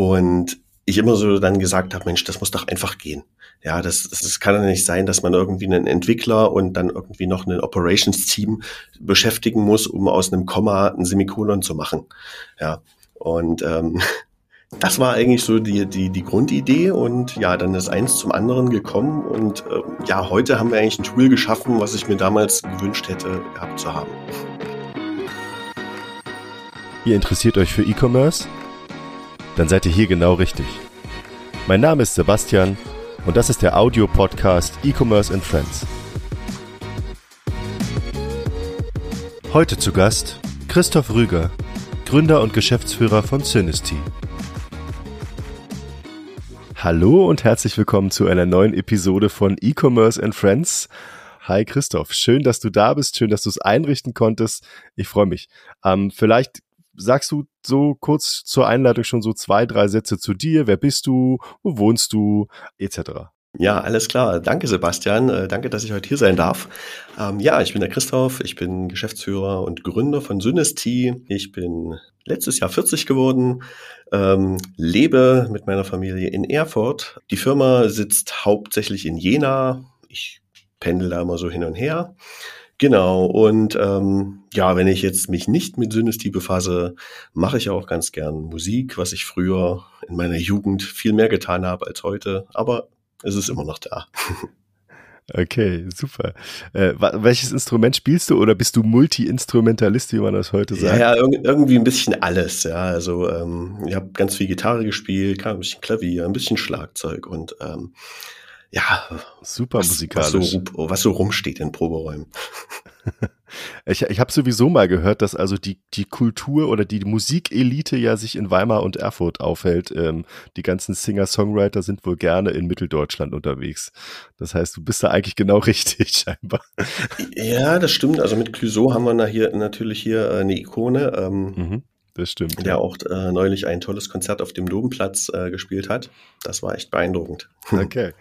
Und ich immer so dann gesagt habe, Mensch, das muss doch einfach gehen. Ja, das, das kann ja nicht sein, dass man irgendwie einen Entwickler und dann irgendwie noch ein Operations-Team beschäftigen muss, um aus einem Komma ein Semikolon zu machen. Ja, und ähm, das war eigentlich so die, die, die Grundidee und ja, dann ist eins zum anderen gekommen und äh, ja, heute haben wir eigentlich ein Tool geschaffen, was ich mir damals gewünscht hätte gehabt zu haben. Ihr interessiert euch für E-Commerce? Dann seid ihr hier genau richtig. Mein Name ist Sebastian und das ist der Audio-Podcast E-Commerce and Friends. Heute zu Gast Christoph Rüger, Gründer und Geschäftsführer von Synesty. Hallo und herzlich willkommen zu einer neuen Episode von E-Commerce and Friends. Hi Christoph, schön, dass du da bist, schön, dass du es einrichten konntest. Ich freue mich. Ähm, vielleicht sagst du so kurz zur Einleitung schon so zwei, drei Sätze zu dir. Wer bist du? Wo wohnst du? Etc. Ja, alles klar. Danke, Sebastian. Äh, danke, dass ich heute hier sein darf. Ähm, ja, ich bin der Christoph. Ich bin Geschäftsführer und Gründer von Synesty. Ich bin letztes Jahr 40 geworden, ähm, lebe mit meiner Familie in Erfurt. Die Firma sitzt hauptsächlich in Jena. Ich pendel da immer so hin und her. Genau, und ähm, ja, wenn ich jetzt mich nicht mit Synesty befasse, mache ich auch ganz gern Musik, was ich früher in meiner Jugend viel mehr getan habe als heute, aber es ist immer noch da. Okay, super. Äh, welches Instrument spielst du oder bist du Multi-Instrumentalist, wie man das heute sagt? Ja, ja irgendwie ein bisschen alles. Ja, also ähm, ich habe ganz viel Gitarre gespielt, ein bisschen Klavier, ein bisschen Schlagzeug und ähm, ja, super musikalisch. Was so, was so rumsteht in Proberäumen. ich ich habe sowieso mal gehört, dass also die, die Kultur oder die Musikelite ja sich in Weimar und Erfurt aufhält. Ähm, die ganzen Singer-Songwriter sind wohl gerne in Mitteldeutschland unterwegs. Das heißt, du bist da eigentlich genau richtig scheinbar. Ja, das stimmt. Also mit Clouseau haben wir hier natürlich hier äh, eine Ikone. Ähm, mhm. Das stimmt. Der ja. auch äh, neulich ein tolles Konzert auf dem Domplatz äh, gespielt hat. Das war echt beeindruckend. Okay.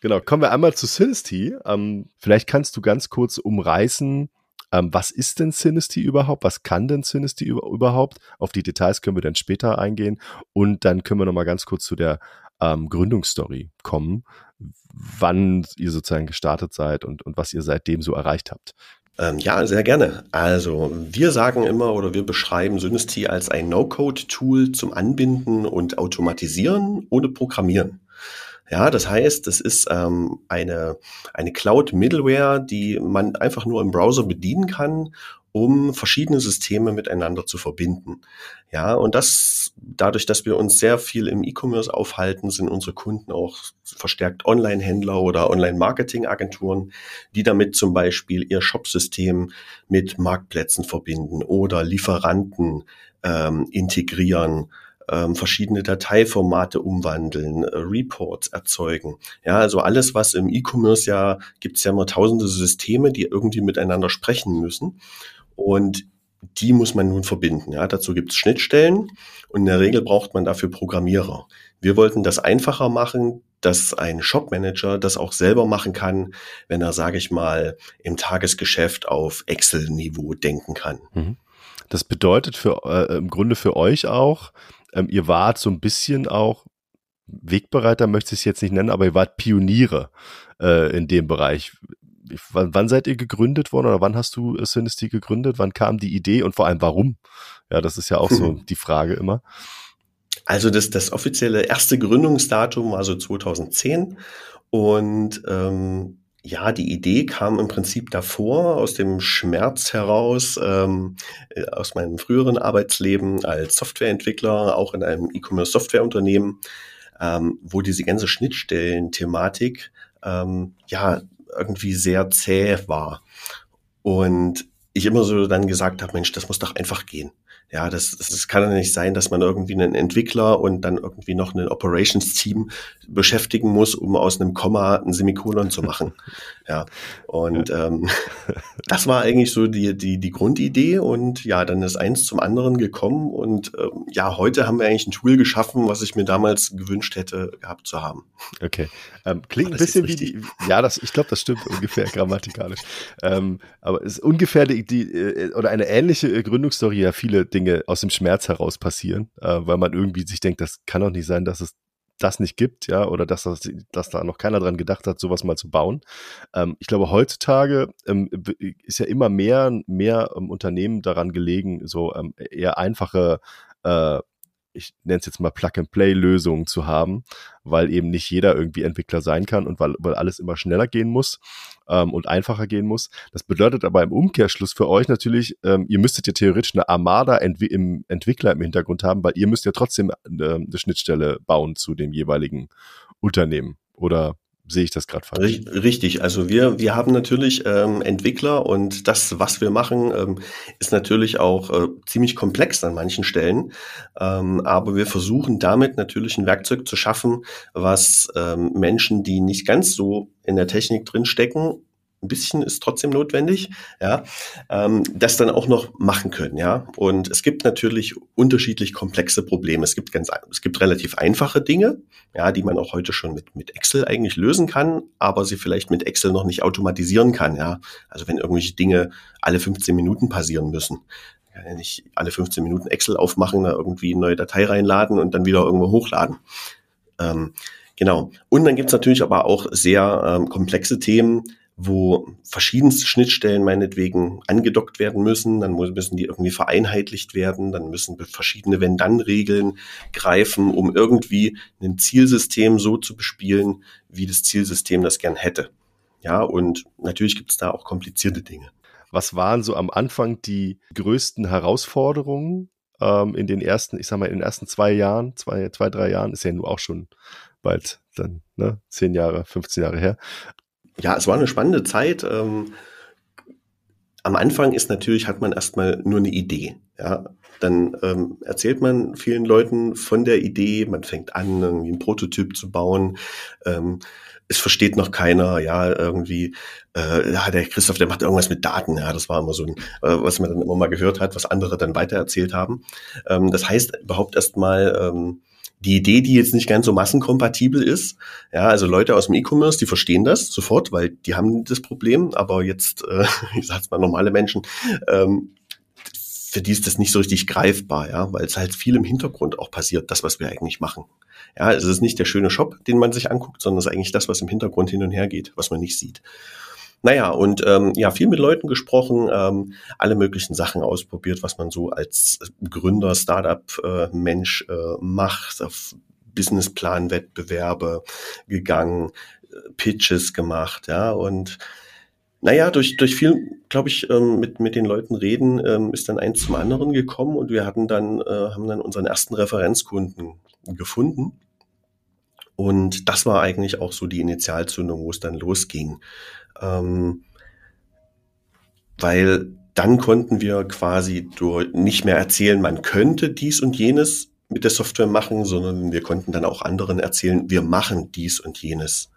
Genau. Kommen wir einmal zu Synesty. Ähm, vielleicht kannst du ganz kurz umreißen, ähm, was ist denn Synesty überhaupt? Was kann denn Synesty über, überhaupt? Auf die Details können wir dann später eingehen. Und dann können wir nochmal ganz kurz zu der ähm, Gründungsstory kommen, wann ihr sozusagen gestartet seid und, und was ihr seitdem so erreicht habt. Ähm, ja, sehr gerne. Also wir sagen immer oder wir beschreiben Synesty als ein No-Code-Tool zum Anbinden und Automatisieren ohne Programmieren. Ja, das heißt, es ist ähm, eine, eine Cloud-Middleware, die man einfach nur im Browser bedienen kann um verschiedene Systeme miteinander zu verbinden. Ja, und das, dadurch, dass wir uns sehr viel im E-Commerce aufhalten, sind unsere Kunden auch verstärkt Online-Händler oder Online-Marketing-Agenturen, die damit zum Beispiel ihr Shopsystem mit Marktplätzen verbinden oder Lieferanten ähm, integrieren ähm, verschiedene Dateiformate umwandeln, äh, Reports erzeugen. Ja, also alles, was im E-Commerce ja, gibt es ja immer tausende Systeme, die irgendwie miteinander sprechen müssen. Und die muss man nun verbinden. Ja, dazu gibt es Schnittstellen und in der Regel braucht man dafür Programmierer. Wir wollten das einfacher machen, dass ein Shopmanager das auch selber machen kann, wenn er, sage ich mal, im Tagesgeschäft auf Excel-Niveau denken kann. Mhm. Das bedeutet für äh, im Grunde für euch auch, ähm, ihr wart so ein bisschen auch Wegbereiter, möchte ich es jetzt nicht nennen, aber ihr wart Pioniere äh, in dem Bereich wann, wann seid ihr gegründet worden oder wann hast du Synesty gegründet? Wann kam die Idee und vor allem warum? Ja, das ist ja auch so die Frage immer. Also das, das offizielle erste Gründungsdatum war so 2010 und ähm, ja, die Idee kam im Prinzip davor, aus dem Schmerz heraus, ähm, äh, aus meinem früheren Arbeitsleben als Softwareentwickler, auch in einem E-Commerce-Softwareunternehmen, ähm, wo diese ganze Schnittstellen-Thematik ähm, ja irgendwie sehr zäh war. Und ich immer so dann gesagt habe, Mensch, das muss doch einfach gehen. Ja, das, das kann ja nicht sein, dass man irgendwie einen Entwickler und dann irgendwie noch ein Operations-Team beschäftigen muss, um aus einem Komma ein Semikolon zu machen. Ja, und ähm, das war eigentlich so die, die, die Grundidee und ja, dann ist eins zum anderen gekommen und ähm, ja, heute haben wir eigentlich ein Tool geschaffen, was ich mir damals gewünscht hätte, gehabt zu haben. Okay, ähm, klingt ein bisschen wie die, ja, das, ich glaube, das stimmt ungefähr grammatikalisch, ähm, aber es ist ungefähr die, die äh, oder eine ähnliche Gründungsstory, ja, viele Dinge aus dem Schmerz heraus passieren, äh, weil man irgendwie sich denkt, das kann doch nicht sein, dass es das nicht gibt, ja, oder dass, das, dass da noch keiner dran gedacht hat, sowas mal zu bauen. Ähm, ich glaube, heutzutage ähm, ist ja immer mehr, mehr ähm, Unternehmen daran gelegen, so ähm, eher einfache äh, ich nenne es jetzt mal Plug-and-Play-Lösungen zu haben, weil eben nicht jeder irgendwie Entwickler sein kann und weil, weil alles immer schneller gehen muss ähm, und einfacher gehen muss. Das bedeutet aber im Umkehrschluss für euch natürlich, ähm, ihr müsstet ja theoretisch eine Armada Entwi im Entwickler im Hintergrund haben, weil ihr müsst ja trotzdem äh, eine Schnittstelle bauen zu dem jeweiligen Unternehmen. Oder sehe ich das gerade falsch? Richtig, also wir, wir haben natürlich ähm, Entwickler und das, was wir machen, ähm, ist natürlich auch äh, ziemlich komplex an manchen Stellen. Ähm, aber wir versuchen damit natürlich ein Werkzeug zu schaffen, was ähm, Menschen, die nicht ganz so in der Technik drinstecken, ein bisschen ist trotzdem notwendig, ja, ähm, das dann auch noch machen können, ja. Und es gibt natürlich unterschiedlich komplexe Probleme. Es gibt ganz, es gibt relativ einfache Dinge, ja, die man auch heute schon mit, mit Excel eigentlich lösen kann, aber sie vielleicht mit Excel noch nicht automatisieren kann, ja. Also wenn irgendwelche Dinge alle 15 Minuten passieren müssen, kann ja nicht alle 15 Minuten Excel aufmachen, da irgendwie eine neue Datei reinladen und dann wieder irgendwo hochladen. Ähm, genau. Und dann gibt's natürlich aber auch sehr ähm, komplexe Themen, wo verschiedenste Schnittstellen meinetwegen angedockt werden müssen, dann müssen die irgendwie vereinheitlicht werden, dann müssen verschiedene Wenn-Dann-Regeln greifen, um irgendwie ein Zielsystem so zu bespielen, wie das Zielsystem das gern hätte. Ja, und natürlich gibt es da auch komplizierte Dinge. Was waren so am Anfang die größten Herausforderungen ähm, in den ersten, ich sag mal, in den ersten zwei Jahren, zwei, zwei, drei Jahren, ist ja nur auch schon bald dann, ne, zehn Jahre, 15 Jahre her ja, es war eine spannende Zeit. Ähm, am Anfang ist natürlich, hat man erstmal nur eine Idee. Ja, dann ähm, erzählt man vielen Leuten von der Idee, man fängt an, irgendwie einen Prototyp zu bauen. Ähm, es versteht noch keiner, ja, irgendwie, äh, ja, der Christoph, der macht irgendwas mit Daten, ja, das war immer so ein, äh, was man dann immer mal gehört hat, was andere dann weitererzählt haben. Ähm, das heißt, überhaupt erstmal ähm, die Idee, die jetzt nicht ganz so massenkompatibel ist. Ja, also Leute aus dem E-Commerce, die verstehen das sofort, weil die haben das Problem, aber jetzt, äh, ich sag's mal, normale Menschen, ähm, für die ist das nicht so richtig greifbar, ja, weil es halt viel im Hintergrund auch passiert, das, was wir eigentlich machen. Ja, es ist nicht der schöne Shop, den man sich anguckt, sondern es ist eigentlich das, was im Hintergrund hin und her geht, was man nicht sieht. Naja, und ähm, ja, viel mit Leuten gesprochen, ähm, alle möglichen Sachen ausprobiert, was man so als Gründer, Startup-Mensch äh, äh, macht, auf Businessplan-Wettbewerbe gegangen, äh, Pitches gemacht, ja, und naja, durch, durch viel, glaube ich, ähm, mit, mit den Leuten reden, ähm, ist dann eins zum anderen gekommen und wir hatten dann, äh, haben dann unseren ersten Referenzkunden gefunden. Und das war eigentlich auch so die Initialzündung, wo es dann losging. Ähm, weil dann konnten wir quasi durch nicht mehr erzählen, man könnte dies und jenes mit der Software machen, sondern wir konnten dann auch anderen erzählen, wir machen dies und jenes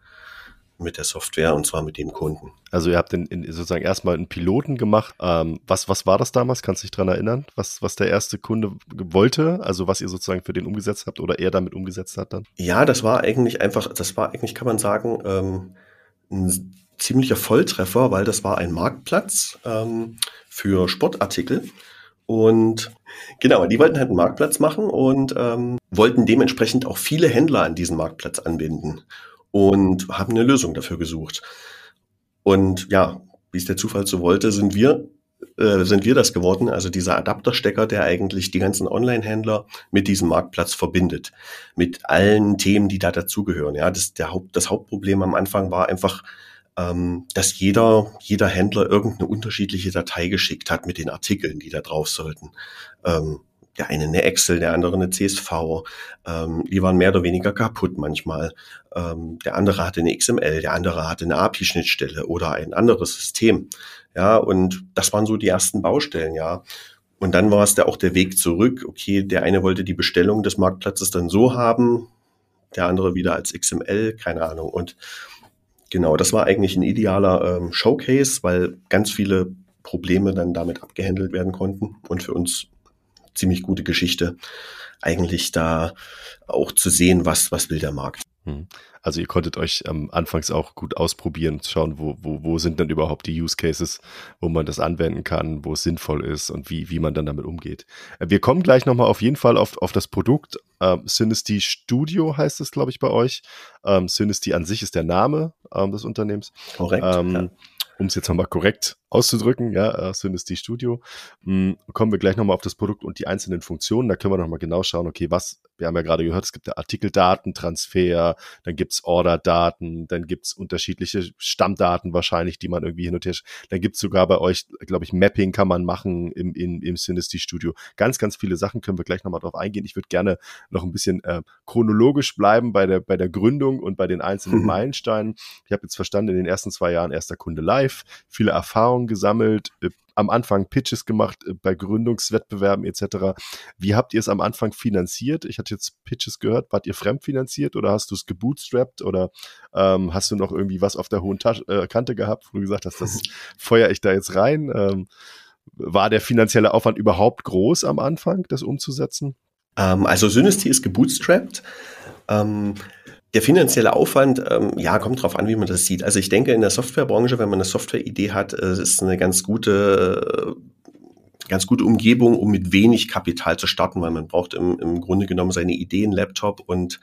mit der Software und zwar mit dem Kunden. Also ihr habt in, in sozusagen erstmal einen Piloten gemacht. Ähm, was, was war das damals? Kannst du dich daran erinnern, was, was der erste Kunde wollte? Also was ihr sozusagen für den umgesetzt habt oder er damit umgesetzt hat dann? Ja, das war eigentlich einfach, das war eigentlich, kann man sagen, ähm, ein ziemlicher Volltreffer, weil das war ein Marktplatz ähm, für Sportartikel. Und genau, die wollten halt einen Marktplatz machen und ähm, wollten dementsprechend auch viele Händler an diesen Marktplatz anbinden und haben eine Lösung dafür gesucht. Und ja, wie es der Zufall so wollte, sind wir äh, sind wir das geworden, also dieser Adapterstecker, der eigentlich die ganzen Online-Händler mit diesem Marktplatz verbindet, mit allen Themen, die da dazugehören. Ja, das, der Haupt, das Hauptproblem am Anfang war einfach ähm, dass jeder, jeder Händler irgendeine unterschiedliche Datei geschickt hat mit den Artikeln, die da drauf sollten. Ähm, der eine eine Excel, der andere eine CSV. Ähm, die waren mehr oder weniger kaputt manchmal. Ähm, der andere hatte eine XML, der andere hatte eine API-Schnittstelle oder ein anderes System. Ja, und das waren so die ersten Baustellen, ja. Und dann war es da auch der Weg zurück. Okay, der eine wollte die Bestellung des Marktplatzes dann so haben, der andere wieder als XML, keine Ahnung. Und Genau, das war eigentlich ein idealer ähm, Showcase, weil ganz viele Probleme dann damit abgehandelt werden konnten und für uns ziemlich gute Geschichte, eigentlich da auch zu sehen, was, was will der Markt. Mhm. Also ihr konntet euch ähm, anfangs auch gut ausprobieren, schauen, wo, wo, wo sind dann überhaupt die Use Cases, wo man das anwenden kann, wo es sinnvoll ist und wie, wie man dann damit umgeht. Äh, wir kommen gleich nochmal auf jeden Fall auf, auf das Produkt. Ähm, Synesty Studio heißt es, glaube ich, bei euch. Ähm, Synesty an sich ist der Name ähm, des Unternehmens. Korrekt. Ähm, ja um es jetzt nochmal korrekt auszudrücken, ja, äh, Synesty Studio. Mhm, kommen wir gleich nochmal auf das Produkt und die einzelnen Funktionen. Da können wir nochmal genau schauen, okay, was, wir haben ja gerade gehört, es gibt ja Artikeldatentransfer, dann gibt's Orderdaten, dann gibt's unterschiedliche Stammdaten wahrscheinlich, die man irgendwie hin und her, dann gibt's sogar bei euch, glaube ich, Mapping kann man machen im, im, im Synesty Studio. Ganz, ganz viele Sachen können wir gleich nochmal drauf eingehen. Ich würde gerne noch ein bisschen äh, chronologisch bleiben bei der, bei der Gründung und bei den einzelnen mhm. Meilensteinen. Ich habe jetzt verstanden, in den ersten zwei Jahren erster Kunde live, viele Erfahrungen gesammelt, äh, am Anfang Pitches gemacht äh, bei Gründungswettbewerben etc. Wie habt ihr es am Anfang finanziert? Ich hatte jetzt Pitches gehört. Wart ihr fremdfinanziert oder hast du es gebootstrapped oder ähm, hast du noch irgendwie was auf der hohen Tasche, äh, Kante gehabt, wo du gesagt hast, das feuer ich da jetzt rein? Ähm, war der finanzielle Aufwand überhaupt groß am Anfang, das umzusetzen? Ähm, also Synesty ist gebootstrapped. Ähm, der finanzielle Aufwand, ähm, ja, kommt drauf an, wie man das sieht. Also ich denke, in der Softwarebranche, wenn man eine Softwareidee hat, äh, ist eine ganz gute, äh, ganz gute Umgebung, um mit wenig Kapital zu starten, weil man braucht im, im Grunde genommen seine Ideen, Laptop und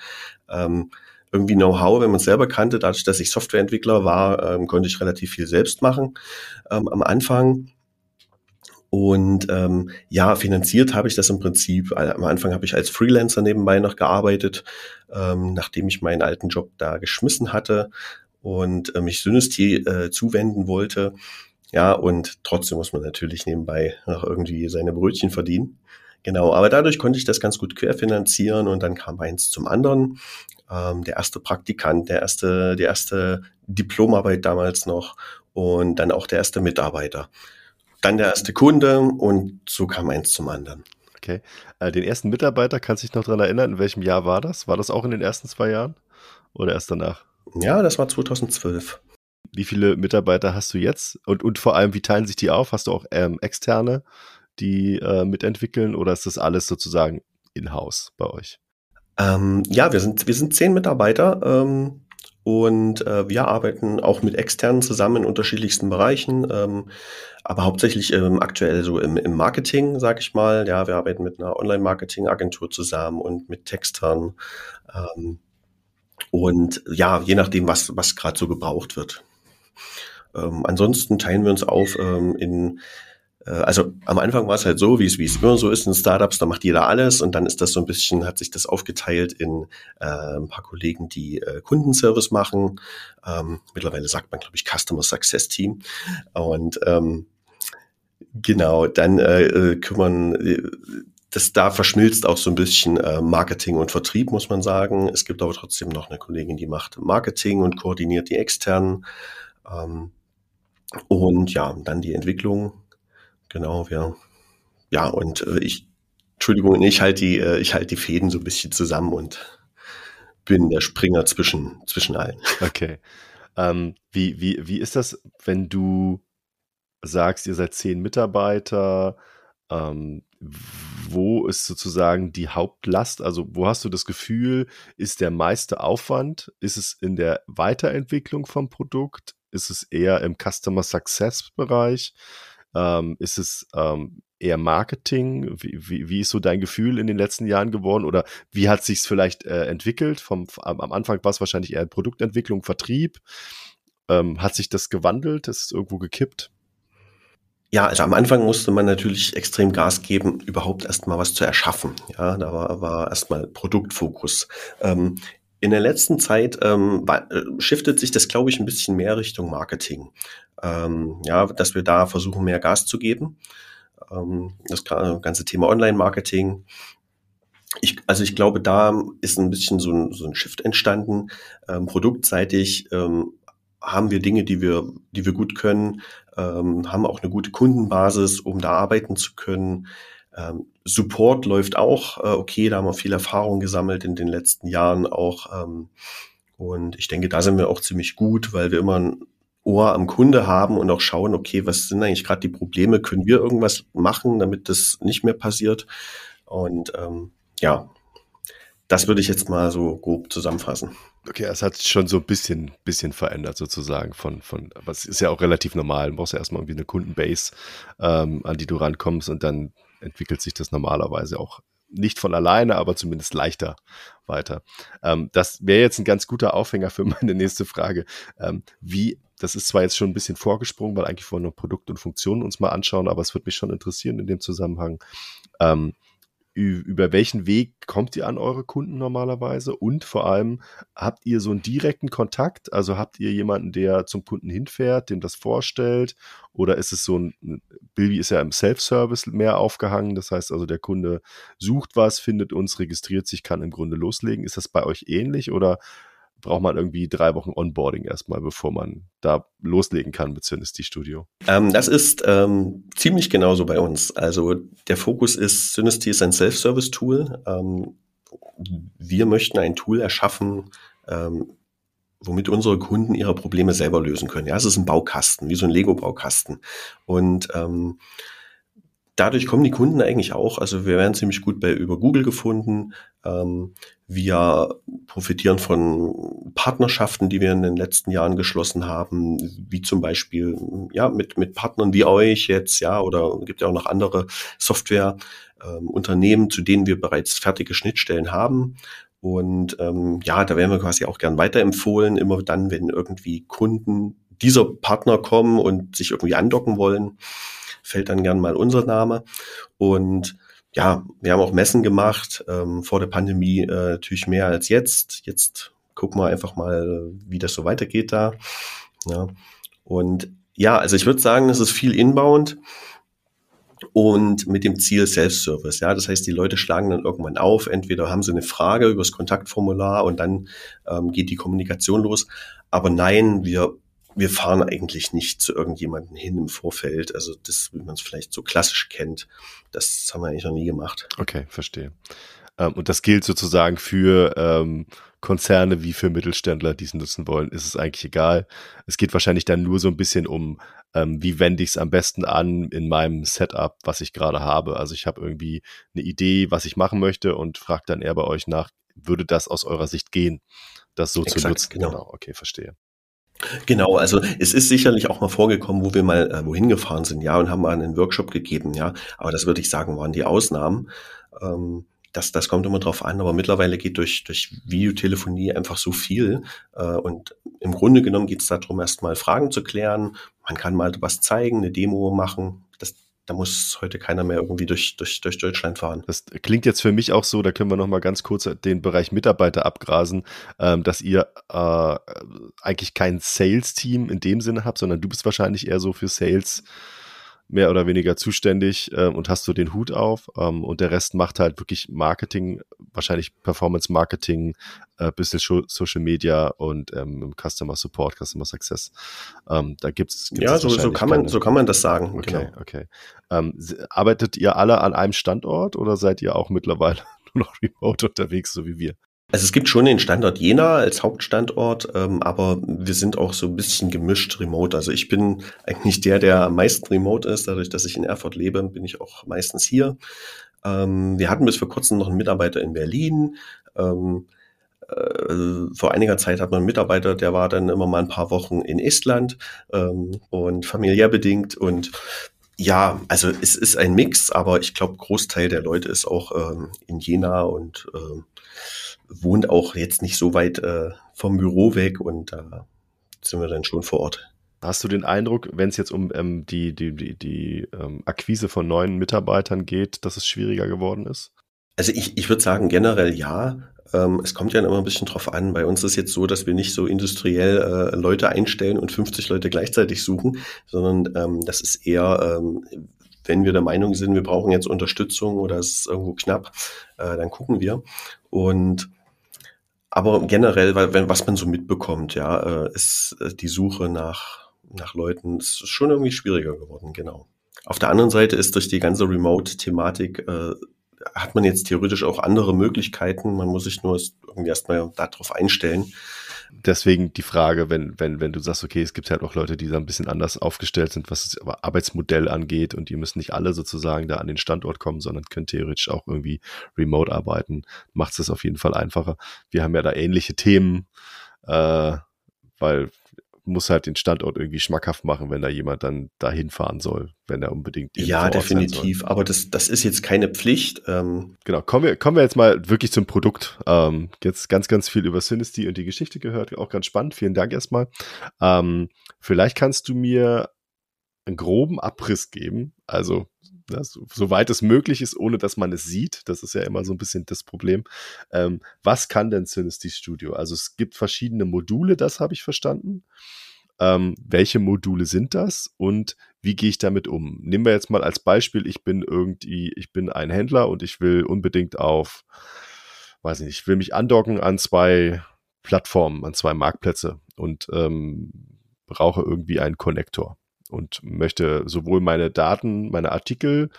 ähm, irgendwie Know-how, wenn man es selber kannte. Dadurch, dass ich Softwareentwickler war, ähm, konnte ich relativ viel selbst machen ähm, am Anfang. Und ähm, ja, finanziert habe ich das im Prinzip. Am Anfang habe ich als Freelancer nebenbei noch gearbeitet, ähm, nachdem ich meinen alten Job da geschmissen hatte und äh, mich Synesty äh, zuwenden wollte. Ja, und trotzdem muss man natürlich nebenbei noch irgendwie seine Brötchen verdienen. Genau, aber dadurch konnte ich das ganz gut querfinanzieren und dann kam eins zum anderen. Ähm, der erste Praktikant, der erste, die erste Diplomarbeit damals noch und dann auch der erste Mitarbeiter dann der erste Kunde und so kam eins zum anderen. Okay. Äh, den ersten Mitarbeiter, kannst du dich noch daran erinnern, in welchem Jahr war das? War das auch in den ersten zwei Jahren oder erst danach? Ja, das war 2012. Wie viele Mitarbeiter hast du jetzt? Und, und vor allem, wie teilen sich die auf? Hast du auch ähm, externe, die äh, mitentwickeln oder ist das alles sozusagen in-house bei euch? Ähm, ja, wir sind, wir sind zehn Mitarbeiter. Ähm, und äh, wir arbeiten auch mit externen zusammen in unterschiedlichsten Bereichen, ähm, aber hauptsächlich ähm, aktuell so im, im Marketing, sag ich mal. Ja, wir arbeiten mit einer Online-Marketing-Agentur zusammen und mit Textern. Ähm, und ja, je nachdem, was, was gerade so gebraucht wird. Ähm, ansonsten teilen wir uns auf ähm, in also am Anfang war es halt so, wie es wie es immer so ist in Startups, da macht jeder alles und dann ist das so ein bisschen, hat sich das aufgeteilt in äh, ein paar Kollegen, die äh, Kundenservice machen. Ähm, mittlerweile sagt man, glaube ich, Customer Success Team. Und ähm, genau, dann äh, äh kümmern äh, das da verschmilzt auch so ein bisschen äh, Marketing und Vertrieb, muss man sagen. Es gibt aber trotzdem noch eine Kollegin, die macht Marketing und koordiniert die externen. Ähm, und ja, dann die Entwicklung Genau, ja. Ja, und äh, ich, Entschuldigung, ich halte die, äh, ich die Fäden so ein bisschen zusammen und bin der Springer zwischen, zwischen allen. Okay. Ähm, wie, wie, wie ist das, wenn du sagst, ihr seid zehn Mitarbeiter? Ähm, wo ist sozusagen die Hauptlast? Also, wo hast du das Gefühl, ist der meiste Aufwand? Ist es in der Weiterentwicklung vom Produkt? Ist es eher im Customer Success Bereich? Ähm, ist es ähm, eher Marketing? Wie, wie, wie, ist so dein Gefühl in den letzten Jahren geworden? Oder wie hat sich entwickelt? äh, entwickelt? Vom, am, am Anfang war es wahrscheinlich eher Produktentwicklung, Vertrieb. Ähm, hat sich das gewandelt? Ist es irgendwo gekippt? Ja, also am Anfang musste man natürlich extrem Gas geben, überhaupt erstmal was zu erschaffen. Ja, da war, war erstmal Produktfokus. Ähm, in der letzten Zeit ähm, äh, shiftet sich das, glaube ich, ein bisschen mehr Richtung Marketing. Ähm, ja, dass wir da versuchen, mehr Gas zu geben. Ähm, das ganze Thema Online-Marketing. Ich, also ich glaube, da ist ein bisschen so ein, so ein Shift entstanden. Ähm, produktseitig ähm, haben wir Dinge, die wir, die wir gut können, ähm, haben auch eine gute Kundenbasis, um da arbeiten zu können. Ähm, Support läuft auch äh, okay, da haben wir viel Erfahrung gesammelt in den letzten Jahren auch. Ähm, und ich denke, da sind wir auch ziemlich gut, weil wir immer ein Ohr am Kunde haben und auch schauen, okay, was sind eigentlich gerade die Probleme? Können wir irgendwas machen, damit das nicht mehr passiert? Und ähm, ja, Das würde ich jetzt mal so grob zusammenfassen. Okay, es hat schon so ein bisschen, bisschen verändert sozusagen von, von, es ist ja auch relativ normal. Du brauchst ja erstmal irgendwie eine Kundenbase, ähm, an die du rankommst und dann entwickelt sich das normalerweise auch nicht von alleine, aber zumindest leichter weiter. Ähm, das wäre jetzt ein ganz guter Aufhänger für meine nächste Frage. Ähm, wie, das ist zwar jetzt schon ein bisschen vorgesprungen, weil eigentlich wollen wir noch Produkte und Funktionen uns mal anschauen, aber es würde mich schon interessieren in dem Zusammenhang. Ähm, über welchen Weg kommt ihr an eure Kunden normalerweise? Und vor allem, habt ihr so einen direkten Kontakt? Also habt ihr jemanden, der zum Kunden hinfährt, dem das vorstellt? Oder ist es so ein, Bilby ist ja im Self-Service mehr aufgehangen. Das heißt also, der Kunde sucht was, findet uns, registriert sich, kann im Grunde loslegen. Ist das bei euch ähnlich oder braucht man irgendwie drei Wochen Onboarding erstmal, bevor man da loslegen kann mit Synesty Studio? Ähm, das ist ähm, ziemlich genauso bei uns. Also der Fokus ist, Synesty ist ein Self-Service-Tool. Ähm, wir möchten ein Tool erschaffen, ähm, womit unsere Kunden ihre Probleme selber lösen können. Ja, es ist ein Baukasten, wie so ein Lego-Baukasten. Und ähm, dadurch kommen die Kunden eigentlich auch. Also wir werden ziemlich gut bei über Google gefunden. Ähm, wir profitieren von Partnerschaften, die wir in den letzten Jahren geschlossen haben, wie zum Beispiel ja mit mit Partnern wie euch jetzt, ja, oder gibt ja auch noch andere Softwareunternehmen, ähm, zu denen wir bereits fertige Schnittstellen haben. Und ähm, ja, da werden wir quasi auch gern weiterempfohlen, immer dann, wenn irgendwie Kunden dieser Partner kommen und sich irgendwie andocken wollen, fällt dann gern mal unser Name. Und ja, wir haben auch Messen gemacht, ähm, vor der Pandemie äh, natürlich mehr als jetzt. Jetzt gucken wir einfach mal, wie das so weitergeht da. Ja. Und ja, also ich würde sagen, es ist viel inbound und mit dem Ziel Self-Service. Ja, das heißt, die Leute schlagen dann irgendwann auf. Entweder haben sie eine Frage über das Kontaktformular und dann ähm, geht die Kommunikation los. Aber nein, wir wir fahren eigentlich nicht zu irgendjemandem hin im Vorfeld. Also das, wie man es vielleicht so klassisch kennt, das haben wir eigentlich noch nie gemacht. Okay, verstehe. Ähm, und das gilt sozusagen für ähm, Konzerne wie für Mittelständler, die es nutzen wollen, ist es eigentlich egal. Es geht wahrscheinlich dann nur so ein bisschen um, ähm, wie wende ich es am besten an in meinem Setup, was ich gerade habe. Also ich habe irgendwie eine Idee, was ich machen möchte und frage dann eher bei euch nach, würde das aus eurer Sicht gehen, das so Exakt, zu nutzen? Genau. genau, okay, verstehe. Genau, also es ist sicherlich auch mal vorgekommen, wo wir mal äh, wohin gefahren sind, ja, und haben mal einen Workshop gegeben, ja. Aber das würde ich sagen, waren die Ausnahmen. Ähm, das, das kommt immer drauf an, aber mittlerweile geht durch, durch Videotelefonie einfach so viel. Äh, und im Grunde genommen geht es darum, erstmal Fragen zu klären. Man kann mal was zeigen, eine Demo machen. Da muss heute keiner mehr irgendwie durch, durch, durch Deutschland fahren. Das klingt jetzt für mich auch so, da können wir noch mal ganz kurz den Bereich Mitarbeiter abgrasen, ähm, dass ihr äh, eigentlich kein Sales-Team in dem Sinne habt, sondern du bist wahrscheinlich eher so für Sales mehr oder weniger zuständig äh, und hast so den Hut auf ähm, und der Rest macht halt wirklich Marketing, wahrscheinlich Performance Marketing, äh, Business Social Media und ähm, Customer Support, Customer Success. Ähm, da gibt's, gibt's ja so, so kann man so kann man das sagen. Okay, genau. okay. Ähm, arbeitet ihr alle an einem Standort oder seid ihr auch mittlerweile nur noch remote unterwegs, so wie wir? Also es gibt schon den Standort Jena als Hauptstandort, ähm, aber wir sind auch so ein bisschen gemischt remote. Also ich bin eigentlich der, der am meisten remote ist. Dadurch, dass ich in Erfurt lebe, bin ich auch meistens hier. Ähm, wir hatten bis vor kurzem noch einen Mitarbeiter in Berlin. Ähm, äh, vor einiger Zeit hat man einen Mitarbeiter, der war dann immer mal ein paar Wochen in Estland ähm, und familiär bedingt und ja, also es ist ein Mix, aber ich glaube, Großteil der Leute ist auch ähm, in Jena und äh, wohnt auch jetzt nicht so weit äh, vom Büro weg und da sind wir dann schon vor Ort. Hast du den Eindruck, wenn es jetzt um ähm, die, die, die, die ähm, Akquise von neuen Mitarbeitern geht, dass es schwieriger geworden ist? Also ich, ich würde sagen generell ja. Ähm, es kommt ja immer ein bisschen drauf an. Bei uns ist jetzt so, dass wir nicht so industriell äh, Leute einstellen und 50 Leute gleichzeitig suchen, sondern ähm, das ist eher, ähm, wenn wir der Meinung sind, wir brauchen jetzt Unterstützung oder es ist irgendwo knapp, äh, dann gucken wir. Und aber generell, weil, wenn, was man so mitbekommt, ja, äh, ist äh, die Suche nach, nach Leuten ist schon irgendwie schwieriger geworden, genau. Auf der anderen Seite ist durch die ganze Remote-Thematik äh, hat man jetzt theoretisch auch andere Möglichkeiten. Man muss sich nur irgendwie erstmal darauf einstellen. Deswegen die Frage, wenn, wenn, wenn du sagst, okay, es gibt halt auch Leute, die da ein bisschen anders aufgestellt sind, was das Arbeitsmodell angeht und die müssen nicht alle sozusagen da an den Standort kommen, sondern können theoretisch auch irgendwie remote arbeiten, macht es das auf jeden Fall einfacher. Wir haben ja da ähnliche Themen, äh, weil muss halt den Standort irgendwie schmackhaft machen, wenn da jemand dann dahin fahren soll, wenn er unbedingt. Ja, definitiv. Aber das, das ist jetzt keine Pflicht. Ähm. Genau, kommen wir, kommen wir jetzt mal wirklich zum Produkt. Ähm, jetzt ganz, ganz viel über Synesty und die Geschichte gehört, auch ganz spannend. Vielen Dank erstmal. Ähm, vielleicht kannst du mir einen groben Abriss geben. Also das, soweit es möglich ist, ohne dass man es sieht. Das ist ja immer so ein bisschen das Problem. Ähm, was kann denn Synesty Studio? Also es gibt verschiedene Module, das habe ich verstanden. Ähm, welche Module sind das und wie gehe ich damit um? Nehmen wir jetzt mal als Beispiel, ich bin irgendwie, ich bin ein Händler und ich will unbedingt auf, weiß ich nicht, ich will mich andocken an zwei Plattformen, an zwei Marktplätze und ähm, brauche irgendwie einen Konnektor und möchte sowohl meine Daten, meine Artikel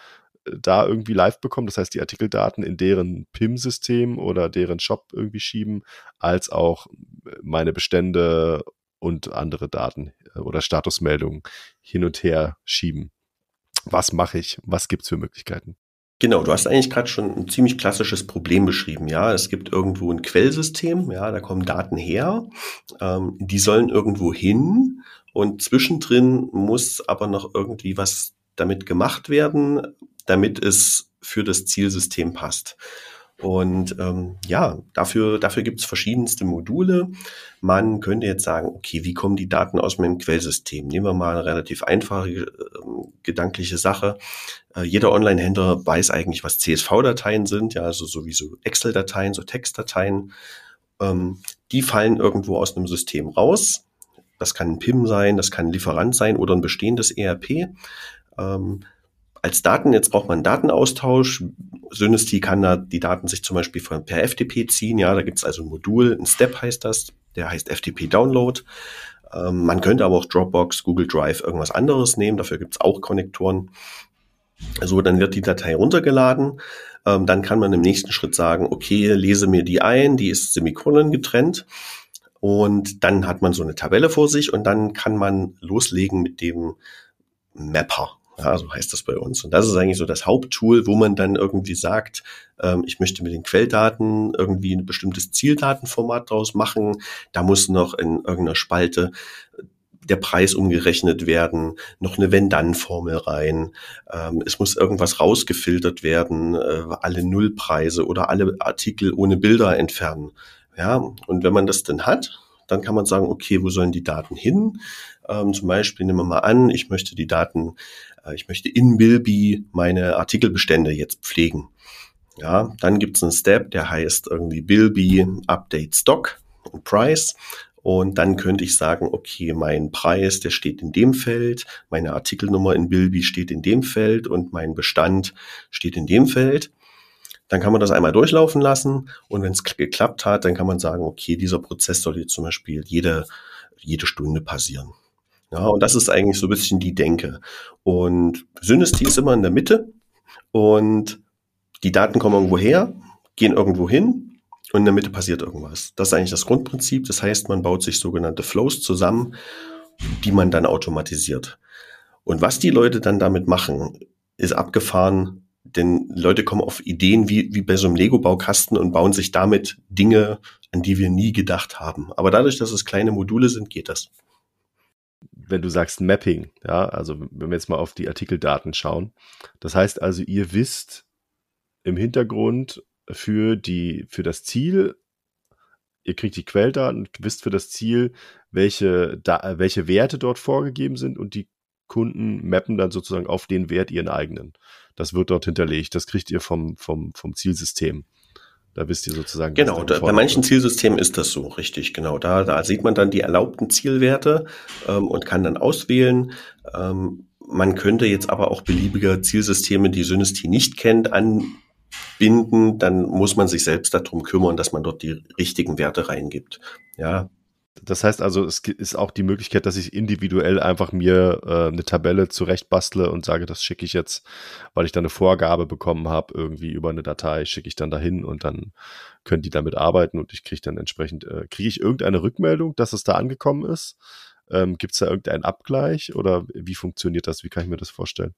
äh, da irgendwie live bekommen, das heißt die Artikeldaten in deren PIM-System oder deren Shop irgendwie schieben, als auch äh, meine Bestände und andere Daten äh, oder Statusmeldungen hin und her schieben. Was mache ich? Was gibt es für Möglichkeiten? Genau, du hast eigentlich gerade schon ein ziemlich klassisches Problem beschrieben. Ja, es gibt irgendwo ein Quellsystem, ja, da kommen Daten her, ähm, die sollen irgendwo hin und zwischendrin muss aber noch irgendwie was damit gemacht werden, damit es für das Zielsystem passt. Und ähm, ja, dafür, dafür gibt es verschiedenste Module. Man könnte jetzt sagen, okay, wie kommen die Daten aus meinem Quellsystem? Nehmen wir mal eine relativ einfache äh, gedankliche Sache. Äh, jeder Online-Händler weiß eigentlich, was CSV-Dateien sind, ja, also sowieso Excel-Dateien, so Textdateien. Ähm, die fallen irgendwo aus einem System raus das kann ein PIM sein, das kann ein Lieferant sein oder ein bestehendes ERP. Ähm, als Daten, jetzt braucht man einen Datenaustausch. Synesty kann da die Daten sich zum Beispiel von, per FTP ziehen. Ja, da gibt es also ein Modul, ein Step heißt das, der heißt FTP Download. Ähm, man könnte aber auch Dropbox, Google Drive, irgendwas anderes nehmen. Dafür gibt es auch Konnektoren. So, dann wird die Datei runtergeladen. Ähm, dann kann man im nächsten Schritt sagen, okay, lese mir die ein, die ist semikolon getrennt. Und dann hat man so eine Tabelle vor sich und dann kann man loslegen mit dem Mapper. Ja, so heißt das bei uns. Und das ist eigentlich so das Haupttool, wo man dann irgendwie sagt, ähm, ich möchte mit den Quelldaten irgendwie ein bestimmtes Zieldatenformat draus machen. Da muss noch in irgendeiner Spalte der Preis umgerechnet werden, noch eine Wenn-Dann-Formel rein. Ähm, es muss irgendwas rausgefiltert werden, äh, alle Nullpreise oder alle Artikel ohne Bilder entfernen. Ja, und wenn man das dann hat, dann kann man sagen, okay, wo sollen die Daten hin? Ähm, zum Beispiel nehmen wir mal an, ich möchte die Daten, äh, ich möchte in Bilby meine Artikelbestände jetzt pflegen. Ja, dann gibt es einen Step, der heißt irgendwie Bilby Update Stock und Price. Und dann könnte ich sagen, okay, mein Preis, der steht in dem Feld, meine Artikelnummer in Bilby steht in dem Feld und mein Bestand steht in dem Feld. Dann kann man das einmal durchlaufen lassen und wenn es geklappt hat, dann kann man sagen, okay, dieser Prozess soll jetzt zum Beispiel jede, jede Stunde passieren. Ja, und das ist eigentlich so ein bisschen die Denke. Und Synesty ist immer in der Mitte und die Daten kommen irgendwo her, gehen irgendwo hin und in der Mitte passiert irgendwas. Das ist eigentlich das Grundprinzip. Das heißt, man baut sich sogenannte Flows zusammen, die man dann automatisiert. Und was die Leute dann damit machen, ist abgefahren denn Leute kommen auf Ideen wie, wie bei so einem Lego-Baukasten und bauen sich damit Dinge, an die wir nie gedacht haben. Aber dadurch, dass es kleine Module sind, geht das. Wenn du sagst Mapping, ja, also wenn wir jetzt mal auf die Artikeldaten schauen. Das heißt also, ihr wisst im Hintergrund für die, für das Ziel, ihr kriegt die Quelldaten, wisst für das Ziel, welche, da, welche Werte dort vorgegeben sind und die Kunden mappen dann sozusagen auf den Wert ihren eigenen. Das wird dort hinterlegt. Das kriegt ihr vom, vom, vom Zielsystem. Da wisst ihr sozusagen. Genau, da, bei manchen Zielsystemen ist das so, richtig, genau. Da, da sieht man dann die erlaubten Zielwerte ähm, und kann dann auswählen. Ähm, man könnte jetzt aber auch beliebige Zielsysteme, die Synesty nicht kennt, anbinden. Dann muss man sich selbst darum kümmern, dass man dort die richtigen Werte reingibt. Ja, Das heißt also, es ist auch die Möglichkeit, dass ich individuell einfach mir äh, eine Tabelle zurechtbastle und sage, das schicke ich jetzt, weil ich da eine Vorgabe bekommen habe, irgendwie über eine Datei, schicke ich dann dahin und dann können die damit arbeiten und ich kriege dann entsprechend, äh, kriege ich irgendeine Rückmeldung, dass es da angekommen ist? Ähm, Gibt es da irgendeinen Abgleich oder wie funktioniert das? Wie kann ich mir das vorstellen?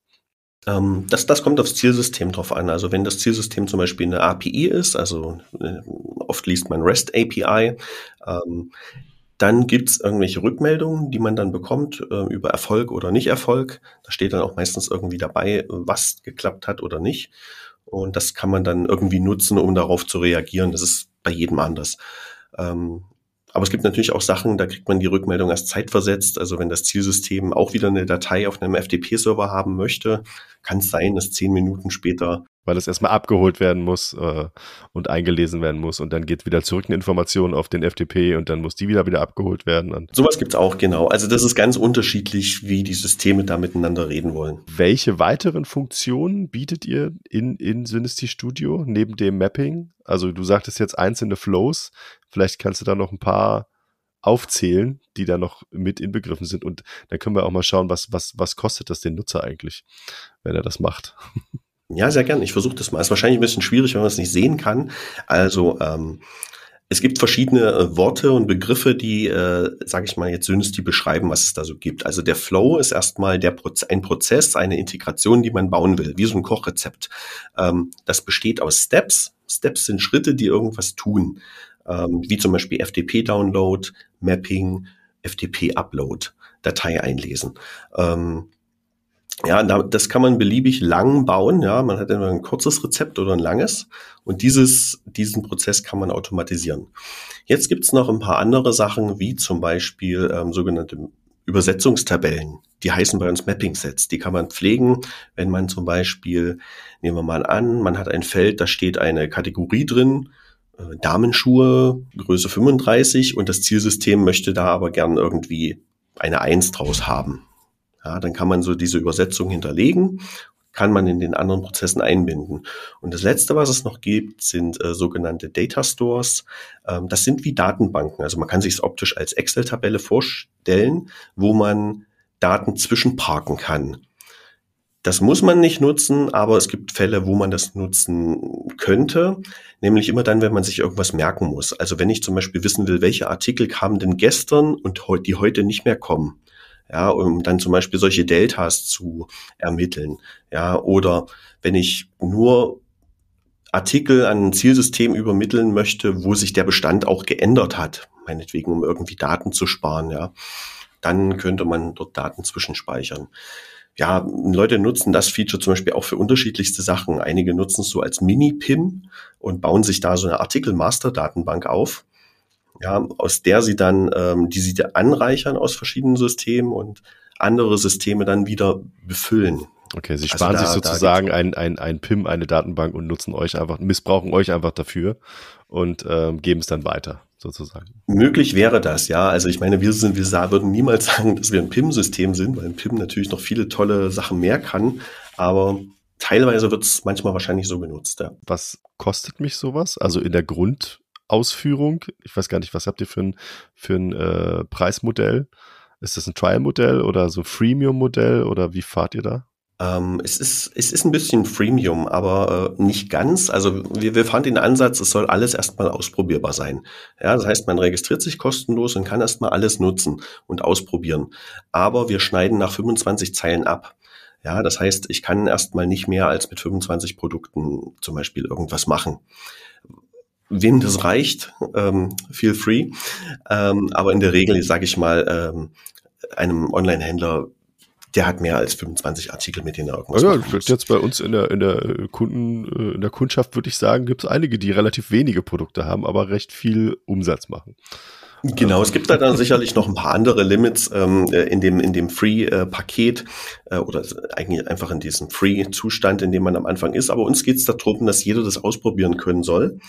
Ähm, das, das kommt aufs Zielsystem drauf an. Also wenn das Zielsystem zum Beispiel eine API ist, also äh, oft liest man REST API, ähm, dann gibt's irgendwelche Rückmeldungen, die man dann bekommt äh, über Erfolg oder Nicht-Erfolg. Da steht dann auch meistens irgendwie dabei, was geklappt hat oder nicht. Und das kann man dann irgendwie nutzen, um darauf zu reagieren. Das ist bei jedem anders. Ähm, aber es gibt natürlich auch Sachen, da kriegt man die Rückmeldung erst zeitversetzt. Also wenn das Zielsystem auch wieder eine Datei auf einem FTP-Server haben möchte, kann es sein, dass zehn Minuten später weil es erstmal abgeholt werden muss äh, und eingelesen werden muss und dann geht wieder zurück eine Information auf den FTP und dann muss die wieder wieder abgeholt werden. Und Sowas gibt's auch, genau. Also das ist ganz unterschiedlich, wie die Systeme da miteinander reden wollen. Welche weiteren Funktionen bietet ihr in, in Synesty Studio neben dem Mapping? Also du sagtest jetzt einzelne Flows, vielleicht kannst du da noch ein paar aufzählen, die da noch mit inbegriffen sind. Und dann können wir auch mal schauen, was, was, was kostet das den Nutzer eigentlich, wenn er das macht. Ja, sehr gern. Ich versuche das mal. Ist wahrscheinlich ein bisschen schwierig, wenn man es nicht sehen kann. Also ähm, es gibt verschiedene äh, Worte und Begriffe, die, äh, sage ich mal jetzt Synesti beschreiben, was es da so gibt. Also der Flow ist erstmal der Proz ein Prozess, eine Integration, die man bauen will, wie so ein Kochrezept. Ähm, das besteht aus Steps. Steps sind Schritte, die irgendwas tun, ähm, wie zum Beispiel FTP-Download, Mapping, FTP-Upload, Datei einlesen. Ähm, ja, das kann man beliebig lang bauen. Ja, man hat immer ein kurzes Rezept oder ein langes. Und dieses, diesen Prozess kann man automatisieren. Jetzt gibt's noch ein paar andere Sachen, wie zum Beispiel ähm, sogenannte Übersetzungstabellen. Die heißen bei uns Mapping Sets. Die kann man pflegen, wenn man zum Beispiel, nehmen wir mal an, man hat ein Feld, da steht eine Kategorie drin, äh, Damenschuhe, Größe 35 und das Zielsystem möchte da aber gern irgendwie eine Eins draus haben. Ja, dann kann man so diese Übersetzung hinterlegen, kann man in den anderen Prozessen einbinden. Und das Letzte, was es noch gibt, sind äh, sogenannte Data Stores. Ähm, das sind wie Datenbanken. Also man kann sich es optisch als Excel-Tabelle vorstellen, wo man Daten zwischenparken kann. Das muss man nicht nutzen, aber es gibt Fälle, wo man das nutzen könnte, nämlich immer dann, wenn man sich irgendwas merken muss. Also wenn ich zum Beispiel wissen will, welche Artikel kamen denn gestern und die heute nicht mehr kommen, ja, um dann zum Beispiel solche Deltas zu ermitteln, ja, oder wenn ich nur Artikel an ein Zielsystem übermitteln möchte, wo sich der Bestand auch geändert hat, meinetwegen, um irgendwie Daten zu sparen, ja, dann könnte man dort Daten zwischenspeichern. Ja, Leute nutzen das Feature zum Beispiel auch für unterschiedlichste Sachen. Einige nutzen es so als Mini-PIM und bauen sich da so eine Artikel-Master-Datenbank auf ja, aus der sie dann, ähm, die sie anreichern aus verschiedenen Systemen und andere Systeme dann wieder befüllen. Okay, sie also sparen also da, sich sozusagen ein, ein, ein PIM, eine Datenbank und nutzen euch einfach, missbrauchen euch einfach dafür und ähm, geben es dann weiter, sozusagen. Möglich wäre das, ja. Also ich meine, wir sind, wir würden niemals sagen, dass wir ein PIM-System sind, weil ein PIM natürlich noch viele tolle Sachen mehr kann, aber teilweise wird es manchmal wahrscheinlich so genutzt, ja. Was kostet mich sowas? Also in der Grund, Ausführung. Ich weiß gar nicht, was habt ihr für ein, für ein äh, Preismodell? Ist das ein Trial-Modell oder so Freemium-Modell oder wie fahrt ihr da? Ähm, es, ist, es ist ein bisschen Freemium, aber äh, nicht ganz. Also wir, wir fahren den Ansatz, es soll alles erstmal ausprobierbar sein. Ja, das heißt, man registriert sich kostenlos und kann erstmal alles nutzen und ausprobieren. Aber wir schneiden nach 25 Zeilen ab. Ja, das heißt, ich kann erstmal nicht mehr als mit 25 Produkten zum Beispiel irgendwas machen wem das reicht, ähm, feel free. Ähm, aber in der Regel, sage ich mal, ähm, einem Online-Händler, der hat mehr als 25 Artikel, mit denen er irgendwas ja, muss. Jetzt bei uns in der, in der Kunden, äh, in der Kundschaft würde ich sagen, gibt es einige, die relativ wenige Produkte haben, aber recht viel Umsatz machen. Genau, es gibt da dann sicherlich noch ein paar andere Limits ähm, äh, in dem in dem Free-Paket äh, oder eigentlich einfach in diesem Free-Zustand, in dem man am Anfang ist. Aber uns geht es darum, dass jeder das ausprobieren können soll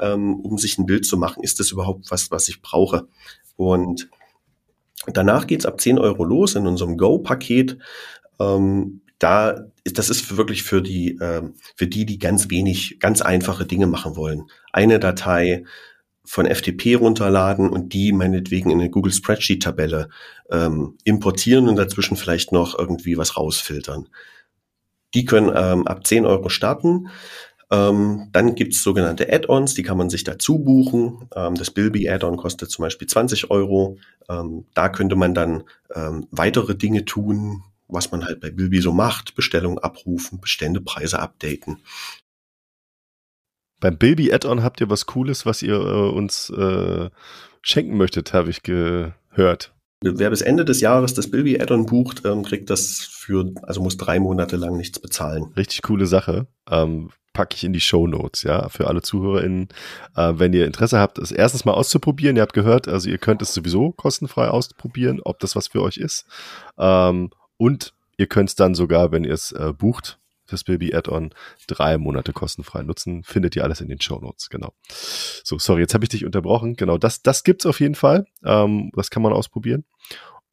ähm, um sich ein Bild zu machen, ist das überhaupt was, was ich brauche. Und danach geht's ab 10 Euro los in unserem Go-Paket. Ähm, da, das ist wirklich für die, ähm, für die, die ganz wenig, ganz einfache Dinge machen wollen. Eine Datei, von FTP runterladen und die meinetwegen in eine Google Spreadsheet-Tabelle ähm, importieren und dazwischen vielleicht noch irgendwie was rausfiltern. Die können ähm, ab 10 Euro starten. Ähm, dann gibt's sogenannte Add-ons, die kann man sich dazu buchen. Ähm, das Bilby Add-on kostet zum Beispiel 20 Euro. Ähm, da könnte man dann ähm, weitere Dinge tun, was man halt bei Bilby so macht. Bestellungen abrufen, Beständepreise updaten. Beim Bilby Add-on habt ihr was Cooles, was ihr äh, uns äh, schenken möchtet, habe ich gehört. Wer bis Ende des Jahres das Bilby Add-on bucht, ähm, kriegt das für, also muss drei Monate lang nichts bezahlen. Richtig coole Sache. Ähm, packe ich in die Show Notes, ja, für alle ZuhörerInnen. Äh, wenn ihr Interesse habt, es erstens mal auszuprobieren, ihr habt gehört, also ihr könnt es sowieso kostenfrei ausprobieren, ob das was für euch ist. Ähm, und ihr könnt es dann sogar, wenn ihr es äh, bucht, das Baby Add-on drei Monate kostenfrei nutzen. Findet ihr alles in den Show Notes, genau. So, sorry, jetzt habe ich dich unterbrochen. Genau, das, das gibt's auf jeden Fall. Ähm, das kann man ausprobieren.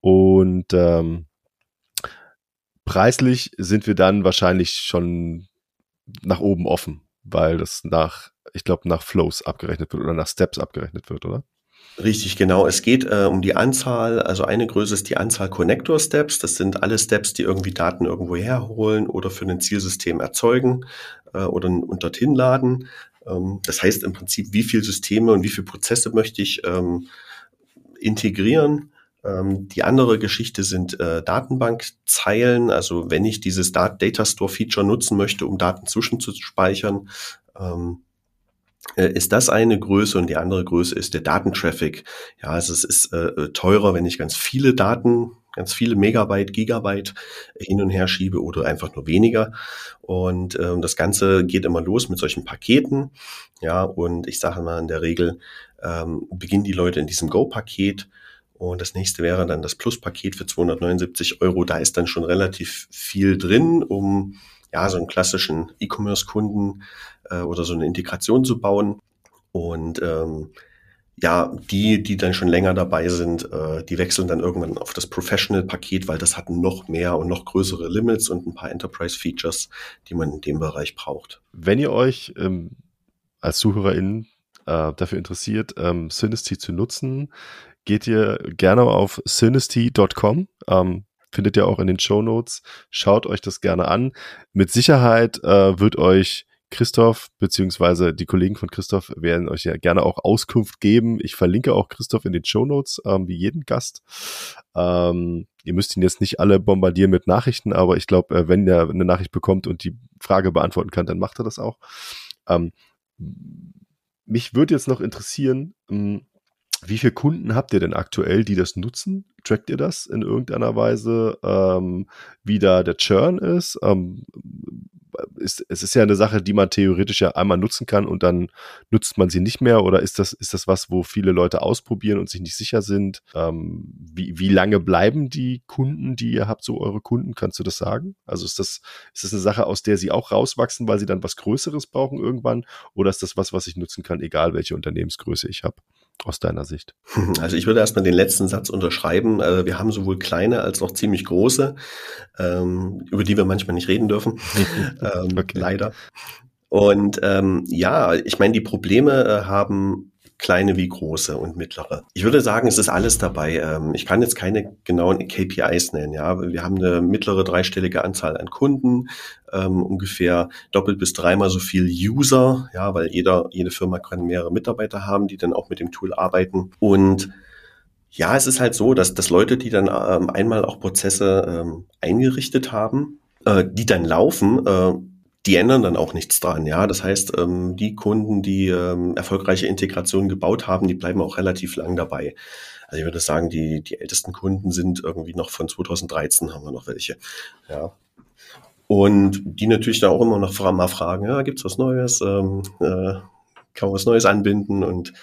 Und ähm, preislich sind wir dann wahrscheinlich schon nach oben offen, weil das nach, ich glaube, nach Flows abgerechnet wird oder nach Steps abgerechnet wird, oder? Richtig, genau. Es geht äh, um die Anzahl, also eine Größe ist die Anzahl Connector Steps. Das sind alle Steps, die irgendwie Daten irgendwo herholen oder für ein Zielsystem erzeugen äh, oder und dorthin laden. Ähm, das heißt im Prinzip, wie viele Systeme und wie viele Prozesse möchte ich ähm, integrieren. Ähm, die andere Geschichte sind äh, Datenbankzeilen. Also wenn ich dieses Data Store Feature nutzen möchte, um Daten zwischenzuspeichern, ähm, äh, ist das eine Größe und die andere Größe ist der Datentraffic. Ja, also es ist äh, äh, teurer, wenn ich ganz viele Daten, ganz viele Megabyte, Gigabyte hin und her schiebe oder einfach nur weniger. Und ähm, das Ganze geht immer los mit solchen Paketen. Ja, und ich sage mal in der Regel ähm, beginnen die Leute in diesem Go-Paket. Und das nächste wäre dann das Plus-Paket für 279 Euro. Da ist dann schon relativ viel drin, um ja, so einen klassischen E-Commerce-Kunden äh, oder so eine Integration zu bauen. Und ähm, ja, die, die dann schon länger dabei sind, äh, die wechseln dann irgendwann auf das Professional-Paket, weil das hat noch mehr und noch größere Limits und ein paar Enterprise-Features, die man in dem Bereich braucht. Wenn ihr euch ähm, als ZuhörerInnen äh, dafür interessiert, ähm, Synesty zu nutzen, geht ihr gerne auf synesty.com. Ähm, findet ihr auch in den Show Notes. Schaut euch das gerne an. Mit Sicherheit äh, wird euch Christoph beziehungsweise die Kollegen von Christoph werden euch ja gerne auch Auskunft geben. Ich verlinke auch Christoph in den Show Notes, ähm, wie jeden Gast. Ähm, ihr müsst ihn jetzt nicht alle bombardieren mit Nachrichten, aber ich glaube, äh, wenn er eine Nachricht bekommt und die Frage beantworten kann, dann macht er das auch. Ähm, mich würde jetzt noch interessieren, ähm, wie viele Kunden habt ihr denn aktuell, die das nutzen? Trackt ihr das in irgendeiner Weise, ähm, wie da der Churn ist? Ähm, ist? Es ist ja eine Sache, die man theoretisch ja einmal nutzen kann und dann nutzt man sie nicht mehr. Oder ist das, ist das was, wo viele Leute ausprobieren und sich nicht sicher sind? Ähm, wie, wie lange bleiben die Kunden, die ihr habt, so eure Kunden? Kannst du das sagen? Also ist das, ist das eine Sache, aus der sie auch rauswachsen, weil sie dann was Größeres brauchen irgendwann? Oder ist das was, was ich nutzen kann, egal welche Unternehmensgröße ich habe? Aus deiner Sicht? Also ich würde erstmal den letzten Satz unterschreiben. Also wir haben sowohl kleine als auch ziemlich große, ähm, über die wir manchmal nicht reden dürfen. ähm, okay. Leider. Und ähm, ja, ich meine, die Probleme äh, haben kleine wie große und mittlere. Ich würde sagen, es ist alles dabei. Ähm, ich kann jetzt keine genauen KPIs nennen. Ja, wir haben eine mittlere dreistellige Anzahl an Kunden, ähm, ungefähr doppelt bis dreimal so viel User. Ja, weil jeder, jede Firma kann mehrere Mitarbeiter haben, die dann auch mit dem Tool arbeiten und ja, es ist halt so, dass, dass Leute, die dann ähm, einmal auch Prozesse eingerichtet haben, äh, die dann laufen, äh, die ändern dann auch nichts dran. Ja, das heißt, ähm, die Kunden, die ähm, erfolgreiche Integrationen gebaut haben, die bleiben auch relativ lang dabei. Also ich würde sagen, die, die ältesten Kunden sind irgendwie noch von 2013 haben wir noch welche. Ja. Und die natürlich da auch immer noch mal fragen, ja, gibt's was Neues? Ähm, äh, kann man was Neues anbinden? Und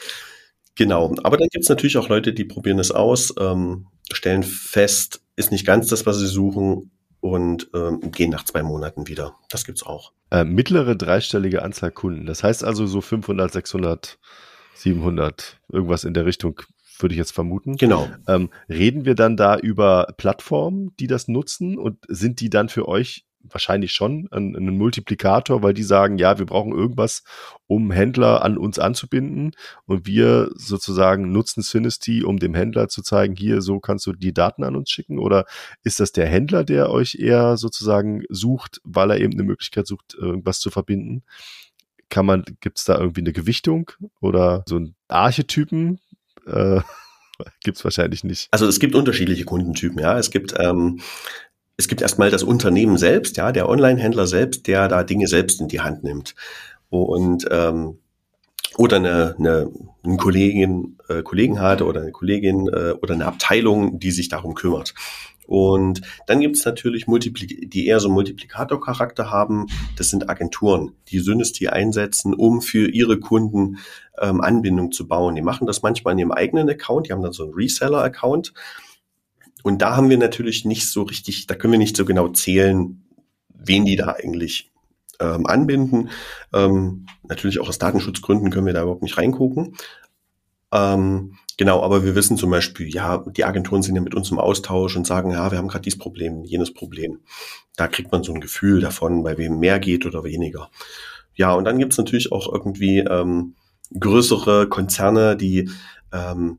genau. Aber dann gibt's natürlich auch Leute, die probieren es aus, ähm, stellen fest, ist nicht ganz das, was sie suchen und ähm, gehen nach zwei Monaten wieder. Das gibt's auch. Äh, mittlere dreistellige Anzahl Kunden. Das heißt also so 500, 600, 700, irgendwas in der Richtung würde ich jetzt vermuten. Genau. Ähm, reden wir dann da über Plattformen, die das nutzen und sind die dann für euch wahrscheinlich schon einen, einen Multiplikator, weil die sagen, ja, wir brauchen irgendwas, um Händler an uns anzubinden. Und wir sozusagen nutzen Synesty, um dem Händler zu zeigen, hier, so kannst du die Daten an uns schicken. Oder ist das der Händler, der euch eher sozusagen sucht, weil er eben eine Möglichkeit sucht, irgendwas zu verbinden? Kann man, gibt es da irgendwie eine Gewichtung oder so ein Archetypen? Äh, gibt es wahrscheinlich nicht. Also es gibt unterschiedliche Kundentypen, ja. Es gibt ähm, es gibt erstmal das Unternehmen selbst, ja, der Online-Händler selbst, der da Dinge selbst in die Hand nimmt. Und ähm, oder eine, eine, eine Kollegin, äh, Kollegen hat oder eine Kollegin äh, oder eine Abteilung, die sich darum kümmert. Und dann gibt es natürlich Multipli die eher so Multiplikator-Charakter haben. Das sind Agenturen, die Synesty einsetzen, um für ihre Kunden ähm, Anbindung zu bauen. Die machen das manchmal in ihrem eigenen Account. Die haben dann so einen Reseller-Account und da haben wir natürlich nicht so richtig, da können wir nicht so genau zählen, wen die da eigentlich ähm, anbinden. Ähm, natürlich auch aus Datenschutzgründen können wir da überhaupt nicht reingucken. Ähm, genau, aber wir wissen zum Beispiel, ja, die Agenturen sind ja mit uns im Austausch und sagen, ja, wir haben gerade dieses Problem, jenes Problem. Da kriegt man so ein Gefühl davon, bei wem mehr geht oder weniger. Ja, und dann gibt's natürlich auch irgendwie ähm, größere Konzerne, die ähm,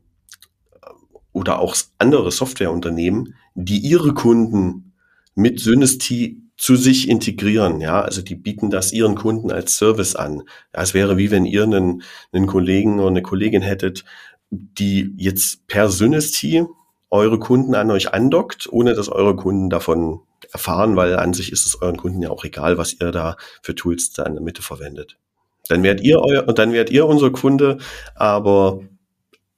oder auch andere Softwareunternehmen, die ihre Kunden mit Synesty zu sich integrieren. Ja, also die bieten das ihren Kunden als Service an. Ja, es wäre wie wenn ihr einen, einen Kollegen oder eine Kollegin hättet, die jetzt per Synesty eure Kunden an euch andockt, ohne dass eure Kunden davon erfahren, weil an sich ist es euren Kunden ja auch egal, was ihr da für Tools da in der Mitte verwendet. Dann werdet ihr euer, dann werdet ihr unser Kunde, aber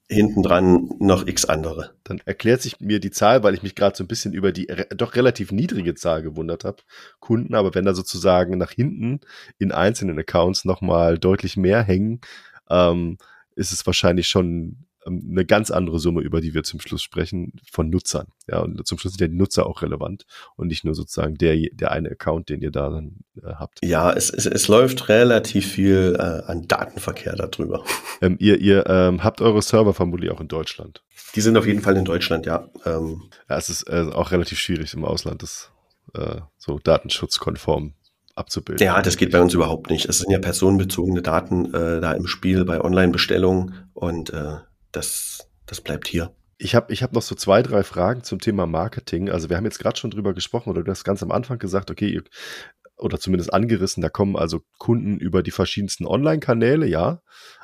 hinten dran noch x andere. Dann erklärt sich mir die Zahl, weil ich mich gerade so ein bisschen über die re doch relativ niedrige Zahl gewundert habe, Kunden, aber wenn da sozusagen nach hinten in einzelnen Accounts nochmal deutlich mehr hängen, ähm, ist es wahrscheinlich schon eine ganz andere Summe, über die wir zum Schluss sprechen, von Nutzern. Ja, und zum Schluss sind ja die Nutzer auch relevant und nicht nur sozusagen der, der eine Account, den ihr da dann äh, habt. Ja, es, es, es läuft relativ viel äh, an Datenverkehr darüber. Ähm, ihr ihr ähm, habt eure Server vermutlich auch in Deutschland. Die sind auf jeden Fall in Deutschland, ja. Ähm. Ja, es ist äh, auch relativ schwierig im Ausland, das äh, so datenschutzkonform abzubilden. Ja, das geht bei uns überhaupt nicht. Es sind ja personenbezogene Daten äh, da im Spiel bei Online-Bestellungen und äh, das, das bleibt hier. Ich habe ich hab noch so zwei, drei Fragen zum Thema Marketing. Also wir haben jetzt gerade schon drüber gesprochen oder du hast ganz am Anfang gesagt, okay, oder zumindest angerissen, da kommen also Kunden über die verschiedensten Online-Kanäle, ja.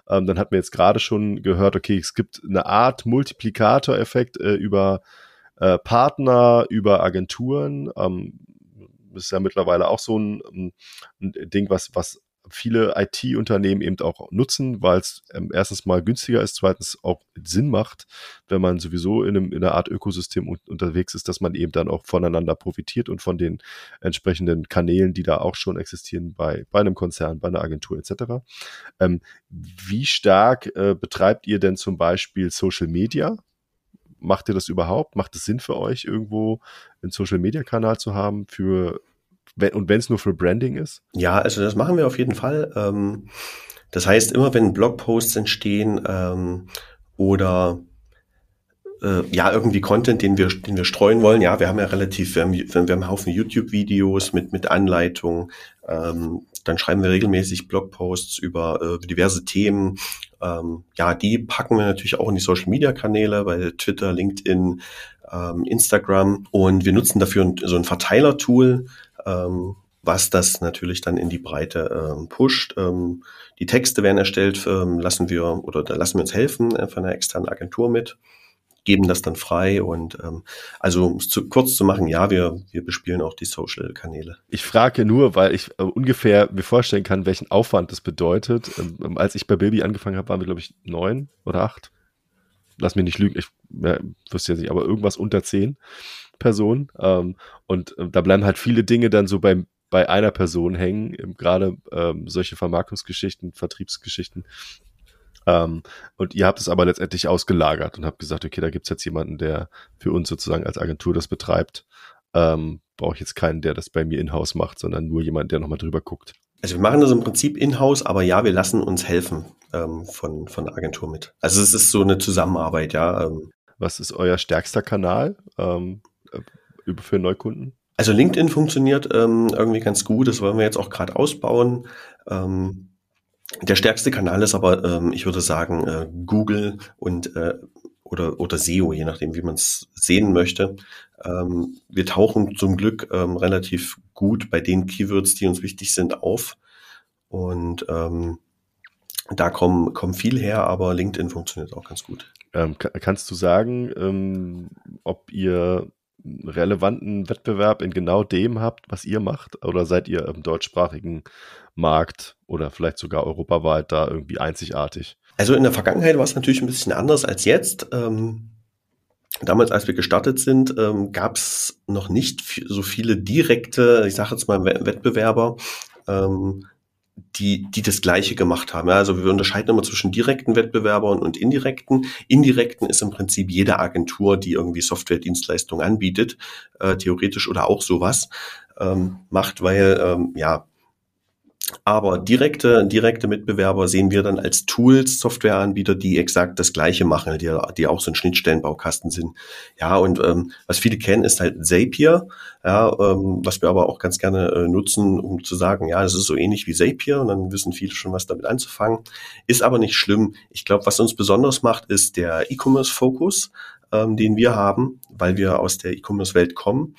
Ähm, dann hat man jetzt gerade schon gehört, okay, es gibt eine Art Multiplikatoreffekt äh, über äh, Partner, über Agenturen. Ähm, ist ja mittlerweile auch so ein, ein Ding, was, was viele IT-Unternehmen eben auch nutzen, weil es ähm, erstens mal günstiger ist, zweitens auch Sinn macht, wenn man sowieso in, einem, in einer Art Ökosystem un unterwegs ist, dass man eben dann auch voneinander profitiert und von den entsprechenden Kanälen, die da auch schon existieren bei, bei einem Konzern, bei einer Agentur etc. Ähm, wie stark äh, betreibt ihr denn zum Beispiel Social Media? Macht ihr das überhaupt? Macht es Sinn für euch, irgendwo einen Social-Media-Kanal zu haben für und wenn es nur für Branding ist? Ja, also das machen wir auf jeden Fall. Ähm, das heißt, immer wenn Blogposts entstehen ähm, oder äh, ja, irgendwie Content, den wir, den wir streuen wollen. Ja, wir haben ja relativ, wir haben, wir haben einen Haufen YouTube-Videos mit, mit Anleitungen. Ähm, dann schreiben wir regelmäßig Blogposts über äh, diverse Themen. Ähm, ja, die packen wir natürlich auch in die Social-Media-Kanäle, bei Twitter, LinkedIn, ähm, Instagram. Und wir nutzen dafür so ein Verteiler-Tool, ähm, was das natürlich dann in die Breite ähm, pusht. Ähm, die Texte werden erstellt, ähm, lassen wir oder da lassen wir uns helfen äh, von einer externen Agentur mit, geben das dann frei und ähm, also um es zu, kurz zu machen, ja, wir, wir bespielen auch die Social-Kanäle. Ich frage nur, weil ich äh, ungefähr mir vorstellen kann, welchen Aufwand das bedeutet. Ähm, als ich bei Baby angefangen habe, waren wir, glaube ich, neun oder acht. Lass mich nicht lügen, ich ja, wüsste jetzt nicht, aber irgendwas unter zehn. Person. Ähm, und äh, da bleiben halt viele Dinge dann so beim, bei einer Person hängen, gerade ähm, solche Vermarktungsgeschichten, Vertriebsgeschichten. Ähm, und ihr habt es aber letztendlich ausgelagert und habt gesagt, okay, da gibt's jetzt jemanden, der für uns sozusagen als Agentur das betreibt. Ähm, Brauche ich jetzt keinen, der das bei mir in-house macht, sondern nur jemand, der nochmal drüber guckt. Also wir machen das im Prinzip in-house, aber ja, wir lassen uns helfen ähm, von, von der Agentur mit. Also es ist so eine Zusammenarbeit, ja. Ähm. Was ist euer stärkster Kanal? Ähm, für Neukunden? Also LinkedIn funktioniert ähm, irgendwie ganz gut, das wollen wir jetzt auch gerade ausbauen. Ähm, der stärkste Kanal ist aber, ähm, ich würde sagen, äh, Google und äh, oder, oder SEO, je nachdem, wie man es sehen möchte. Ähm, wir tauchen zum Glück ähm, relativ gut bei den Keywords, die uns wichtig sind, auf. Und ähm, da kommen, kommen viel her, aber LinkedIn funktioniert auch ganz gut. Ähm, kannst du sagen, ähm, ob ihr relevanten Wettbewerb in genau dem habt, was ihr macht? Oder seid ihr im deutschsprachigen Markt oder vielleicht sogar europaweit da irgendwie einzigartig? Also in der Vergangenheit war es natürlich ein bisschen anders als jetzt. Ähm, damals, als wir gestartet sind, ähm, gab es noch nicht so viele direkte, ich sage jetzt mal Wettbewerber, ähm, die, die das Gleiche gemacht haben. Ja, also wir unterscheiden immer zwischen direkten Wettbewerbern und indirekten. Indirekten ist im Prinzip jede Agentur, die irgendwie Software-Dienstleistungen anbietet, äh, theoretisch oder auch sowas ähm, macht, weil ähm, ja aber direkte, direkte Mitbewerber sehen wir dann als Tools, Softwareanbieter, die exakt das Gleiche machen, die, die auch so ein Schnittstellenbaukasten sind. Ja, und ähm, was viele kennen, ist halt Zapier, ja, ähm, was wir aber auch ganz gerne äh, nutzen, um zu sagen, ja, das ist so ähnlich wie Zapier und dann wissen viele schon, was damit anzufangen. Ist aber nicht schlimm. Ich glaube, was uns besonders macht, ist der E-Commerce-Fokus, ähm, den wir haben, weil wir aus der E-Commerce-Welt kommen.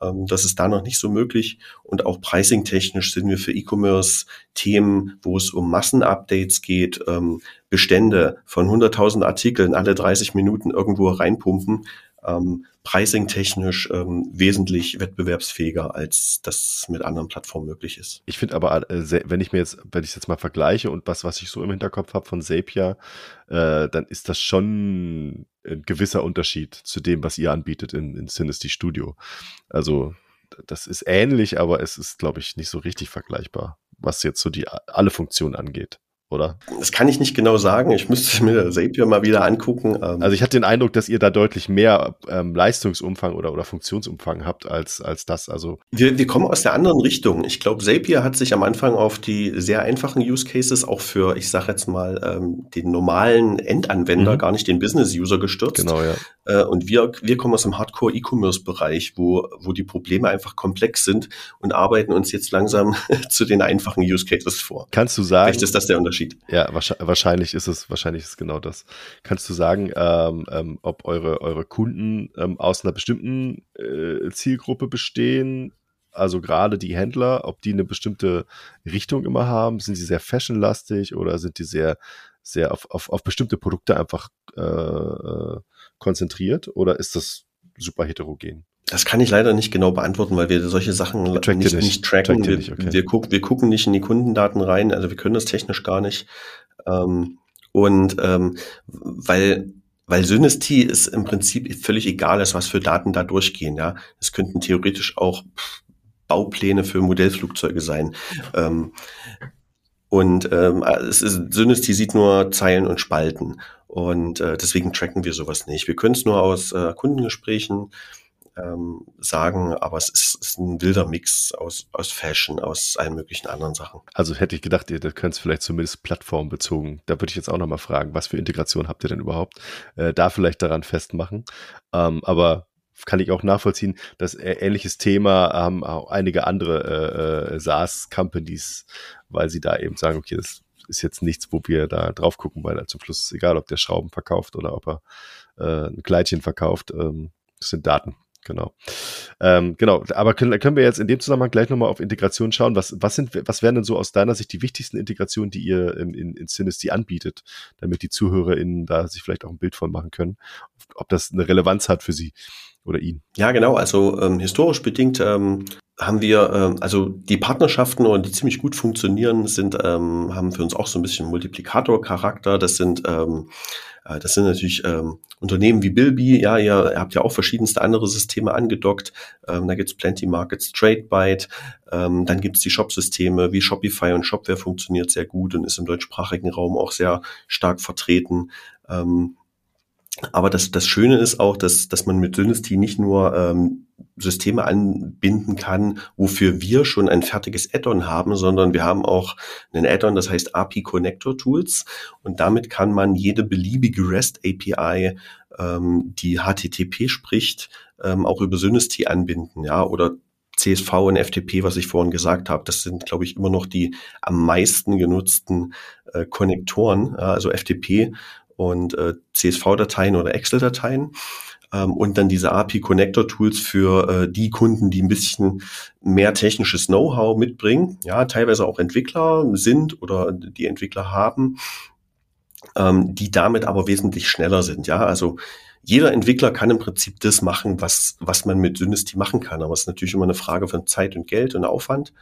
Ähm, das ist da noch nicht so möglich. Und auch pricing-technisch sind wir für E-Commerce-Themen, wo es um Massenupdates geht, ähm, Bestände von 100.000 Artikeln alle 30 Minuten irgendwo reinpumpen, ähm, pricing-technisch ähm, wesentlich wettbewerbsfähiger, als das mit anderen Plattformen möglich ist. Ich finde aber, äh, wenn ich mir jetzt, wenn ich jetzt mal vergleiche und was, was ich so im Hinterkopf habe von Zapier, äh, dann ist das schon ein gewisser Unterschied zu dem, was ihr anbietet in, in Synesty Studio. Also das ist ähnlich, aber es ist, glaube ich, nicht so richtig vergleichbar, was jetzt so die alle Funktionen angeht oder? Das kann ich nicht genau sagen. Ich müsste mir Zapier mal wieder angucken. Ähm. Also ich hatte den Eindruck, dass ihr da deutlich mehr ähm, Leistungsumfang oder, oder Funktionsumfang habt als, als das. Also wir, wir kommen aus der anderen Richtung. Ich glaube, Zapier hat sich am Anfang auf die sehr einfachen Use Cases auch für, ich sage jetzt mal, ähm, den normalen Endanwender, mhm. gar nicht den Business-User gestürzt. Genau, ja. Äh, und wir, wir kommen aus dem Hardcore-E-Commerce-Bereich, wo, wo die Probleme einfach komplex sind und arbeiten uns jetzt langsam zu den einfachen Use Cases vor. Kannst du sagen? Vielleicht ist das der Unterschied. Ja, wahrscheinlich ist es, wahrscheinlich ist genau das. Kannst du sagen, ähm, ähm, ob eure, eure Kunden ähm, aus einer bestimmten äh, Zielgruppe bestehen? Also gerade die Händler, ob die eine bestimmte Richtung immer haben? Sind sie sehr fashionlastig oder sind die sehr, sehr auf, auf, auf bestimmte Produkte einfach äh, äh konzentriert? Oder ist das super heterogen? Das kann ich leider nicht genau beantworten, weil wir solche Sachen nicht, nicht. nicht, tracken. Wir, nicht, okay. wir, guck, wir, gucken nicht in die Kundendaten rein, also wir können das technisch gar nicht. Ähm, und ähm, weil weil Synesty ist im Prinzip völlig egal ist, was für Daten da durchgehen. Ja, es könnten theoretisch auch Baupläne für Modellflugzeuge sein. Ähm, und ähm, es ist, Synesty sieht nur Zeilen und Spalten. Und äh, deswegen tracken wir sowas nicht. Wir können es nur aus äh, Kundengesprächen ähm, sagen, aber es ist, ist, ein wilder Mix aus, aus Fashion, aus allen möglichen anderen Sachen. Also hätte ich gedacht, ihr könnt es vielleicht zumindest plattformbezogen. Da würde ich jetzt auch nochmal fragen, was für Integration habt ihr denn überhaupt? Äh, da vielleicht daran festmachen. Ähm, aber kann ich auch nachvollziehen, dass ähnliches Thema haben auch einige andere äh, äh SaaS-Companies, weil sie da eben sagen, okay, das ist jetzt nichts, wo wir da drauf gucken, weil zum Schluss ist egal, ob der Schrauben verkauft oder ob er äh, ein Kleidchen verkauft. Ähm, das sind Daten. Genau. Ähm, genau, aber können, können wir jetzt in dem Zusammenhang gleich nochmal auf Integration schauen. Was, was, sind, was wären denn so aus deiner Sicht die wichtigsten Integrationen, die ihr in, in, in Synesty anbietet, damit die ZuhörerInnen da sich vielleicht auch ein Bild von machen können, ob das eine Relevanz hat für sie oder ihn? Ja, genau. Also ähm, historisch bedingt ähm, haben wir, ähm, also die Partnerschaften, die ziemlich gut funktionieren, sind, ähm, haben für uns auch so ein bisschen Multiplikator-Charakter. Das sind ähm, äh, das sind natürlich ähm, Unternehmen wie Bilby, ja, ihr, ihr habt ja auch verschiedenste andere Systeme angedockt. Ähm, da gibt's Plenty Markets, TradeByte, ähm, dann gibt's die Shop-Systeme wie Shopify und Shopware funktioniert sehr gut und ist im deutschsprachigen Raum auch sehr stark vertreten. Ähm, aber das, das Schöne ist auch, dass, dass man mit Dynasty nicht nur ähm, Systeme anbinden kann, wofür wir schon ein fertiges Add-on haben, sondern wir haben auch einen Add-on, das heißt API Connector Tools. Und damit kann man jede beliebige REST API, ähm, die HTTP spricht, ähm, auch über Dynasty anbinden, ja, oder CSV und FTP, was ich vorhin gesagt habe, das sind, glaube ich, immer noch die am meisten genutzten äh, Konnektoren, also FTP und äh, CSV-Dateien oder Excel-Dateien. Ähm, und dann diese API-Connector-Tools für äh, die Kunden, die ein bisschen mehr technisches Know-how mitbringen, ja, teilweise auch Entwickler sind oder die Entwickler haben, ähm, die damit aber wesentlich schneller sind. Ja, also jeder Entwickler kann im Prinzip das machen, was, was man mit Synesty machen kann. Aber es ist natürlich immer eine Frage von Zeit und Geld und Aufwand.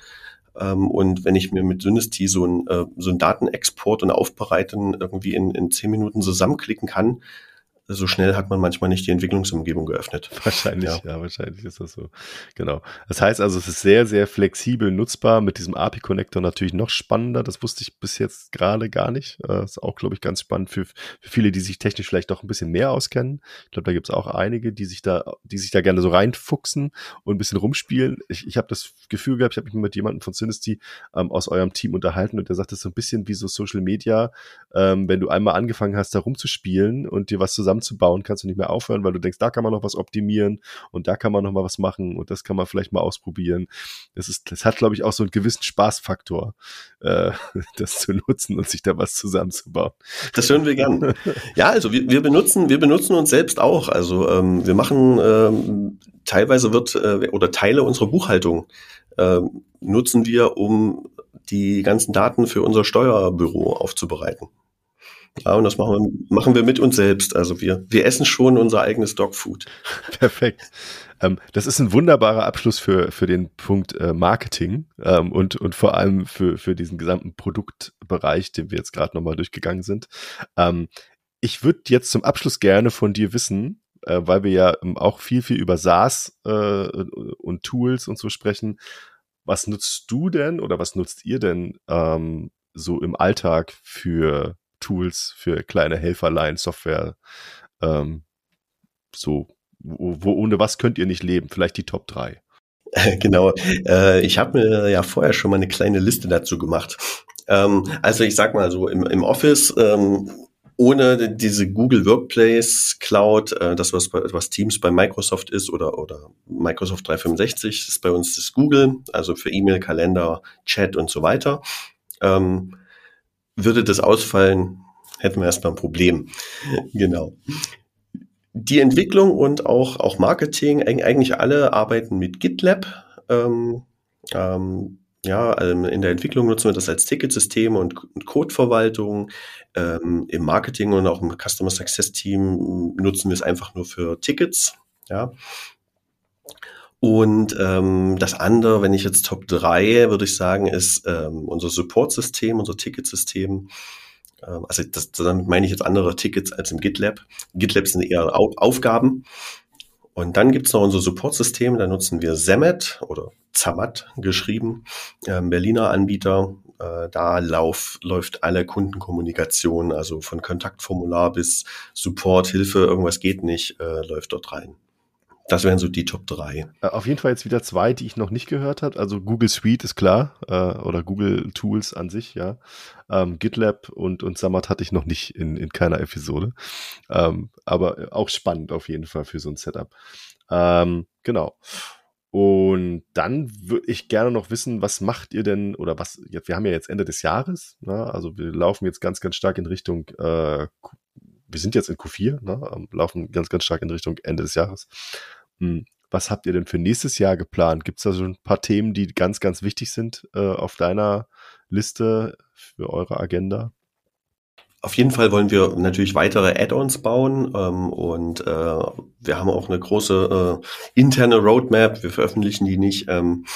Ähm, und wenn ich mir mit Synesty so ein, äh, so ein Datenexport und Aufbereiten irgendwie in, in zehn Minuten zusammenklicken kann, so schnell hat man manchmal nicht die Entwicklungsumgebung geöffnet. Wahrscheinlich, ja. ja, wahrscheinlich ist das so. Genau. Das heißt also, es ist sehr, sehr flexibel nutzbar. Mit diesem API-Connector natürlich noch spannender. Das wusste ich bis jetzt gerade gar nicht. Das äh, ist auch, glaube ich, ganz spannend für, für viele, die sich technisch vielleicht doch ein bisschen mehr auskennen. Ich glaube, da gibt es auch einige, die sich da, die sich da gerne so reinfuchsen und ein bisschen rumspielen. Ich, ich habe das Gefühl gehabt, ich habe mich mit jemandem von Synesty ähm, aus eurem Team unterhalten und der sagt, das ist so ein bisschen wie so Social Media, ähm, wenn du einmal angefangen hast, da rumzuspielen und dir was zusammen zusammenzubauen, kannst du nicht mehr aufhören, weil du denkst, da kann man noch was optimieren und da kann man noch mal was machen und das kann man vielleicht mal ausprobieren. Das ist, das hat, glaube ich, auch so einen gewissen Spaßfaktor, äh, das zu nutzen und sich da was zusammenzubauen. Das hören wir gern. Ja, also wir, wir benutzen, wir benutzen uns selbst auch. Also ähm, wir machen ähm, teilweise wird äh, oder Teile unserer Buchhaltung äh, nutzen wir, um die ganzen Daten für unser Steuerbüro aufzubereiten. Ja, und das machen wir, machen wir mit uns selbst. Also wir, wir essen schon unser eigenes Dogfood. Perfekt. Ähm, das ist ein wunderbarer Abschluss für, für den Punkt äh, Marketing ähm, und, und vor allem für, für diesen gesamten Produktbereich, den wir jetzt gerade nochmal durchgegangen sind. Ähm, ich würde jetzt zum Abschluss gerne von dir wissen, äh, weil wir ja ähm, auch viel, viel über SaaS äh, und Tools und so sprechen. Was nutzt du denn oder was nutzt ihr denn ähm, so im Alltag für Tools für kleine Helferlein, Software, ähm, so, wo, wo, ohne was könnt ihr nicht leben? Vielleicht die Top 3. Genau. Äh, ich habe mir ja vorher schon mal eine kleine Liste dazu gemacht. Ähm, also ich sag mal so, im, im Office, ähm, ohne diese Google Workplace Cloud, äh, das was, was Teams bei Microsoft ist oder, oder Microsoft 365, ist bei uns das Google, also für E-Mail, Kalender, Chat und so weiter. Ähm, würde das ausfallen, hätten wir erstmal ein Problem. genau. Die Entwicklung und auch, auch Marketing, eigentlich alle arbeiten mit GitLab. Ähm, ähm, ja, ähm, in der Entwicklung nutzen wir das als Ticketsystem und, Codeverwaltung. Ähm, Im Marketing und auch im Customer Success Team nutzen wir es einfach nur für Tickets. Ja. Und ähm, das andere, wenn ich jetzt Top 3, würde ich sagen, ist ähm, unser Support-System, unser Ticketsystem. Ähm, also das, damit meine ich jetzt andere Tickets als im GitLab. GitLab sind eher Au Aufgaben. Und dann gibt's noch unser Support-System, da nutzen wir Zemet oder Zamat geschrieben, ähm, Berliner Anbieter. Äh, da lauf, läuft alle Kundenkommunikation, also von Kontaktformular bis Support, Hilfe, irgendwas geht nicht, äh, läuft dort rein. Das wären so die Top 3. Äh, auf jeden Fall jetzt wieder zwei, die ich noch nicht gehört habe. Also Google Suite ist klar, äh, oder Google Tools an sich, ja. Ähm, GitLab und, und Samat hatte ich noch nicht in, in keiner Episode. Ähm, aber auch spannend auf jeden Fall für so ein Setup. Ähm, genau. Und dann würde ich gerne noch wissen, was macht ihr denn, oder was, wir haben ja jetzt Ende des Jahres, ne? also wir laufen jetzt ganz, ganz stark in Richtung äh, wir sind jetzt in Q4, ne, ähm, laufen ganz, ganz stark in Richtung Ende des Jahres. Hm, was habt ihr denn für nächstes Jahr geplant? Gibt es da so ein paar Themen, die ganz, ganz wichtig sind äh, auf deiner Liste für eure Agenda? Auf jeden Fall wollen wir natürlich weitere Add-ons bauen ähm, und äh, wir haben auch eine große äh, interne Roadmap. Wir veröffentlichen die nicht, ähm,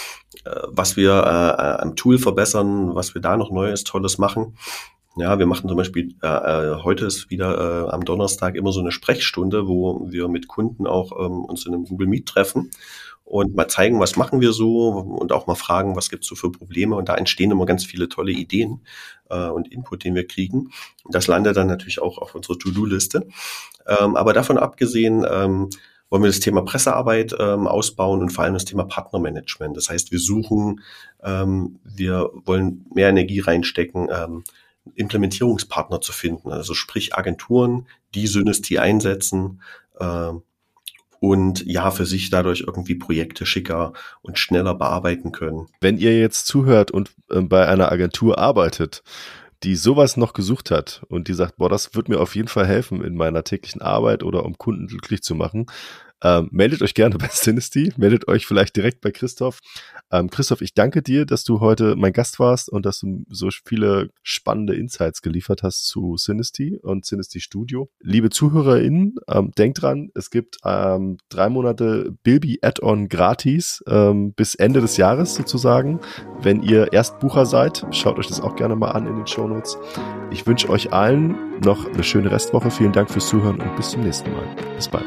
äh, was wir äh, am Tool verbessern, was wir da noch Neues, Tolles machen. Ja, wir machen zum Beispiel, äh, äh, heute ist wieder äh, am Donnerstag immer so eine Sprechstunde, wo wir mit Kunden auch ähm, uns in einem Google Meet treffen und mal zeigen, was machen wir so und auch mal fragen, was gibt's so für Probleme. Und da entstehen immer ganz viele tolle Ideen äh, und Input, den wir kriegen. Das landet dann natürlich auch auf unserer To-Do-Liste. Ähm, aber davon abgesehen, ähm, wollen wir das Thema Pressearbeit ähm, ausbauen und vor allem das Thema Partnermanagement. Das heißt, wir suchen, ähm, wir wollen mehr Energie reinstecken, ähm, Implementierungspartner zu finden, also sprich Agenturen, die Synesty einsetzen, äh, und ja, für sich dadurch irgendwie Projekte schicker und schneller bearbeiten können. Wenn ihr jetzt zuhört und äh, bei einer Agentur arbeitet, die sowas noch gesucht hat und die sagt, boah, das wird mir auf jeden Fall helfen in meiner täglichen Arbeit oder um Kunden glücklich zu machen, ähm, meldet euch gerne bei Synesty, meldet euch vielleicht direkt bei Christoph. Ähm, Christoph, ich danke dir, dass du heute mein Gast warst und dass du so viele spannende Insights geliefert hast zu Synesty und Synesty Studio. Liebe ZuhörerInnen, ähm, denkt dran, es gibt ähm, drei Monate Bilby Add-on gratis ähm, bis Ende des Jahres sozusagen. Wenn ihr Erstbucher seid, schaut euch das auch gerne mal an in den Shownotes. Ich wünsche euch allen noch eine schöne Restwoche. Vielen Dank fürs Zuhören und bis zum nächsten Mal. Bis bald.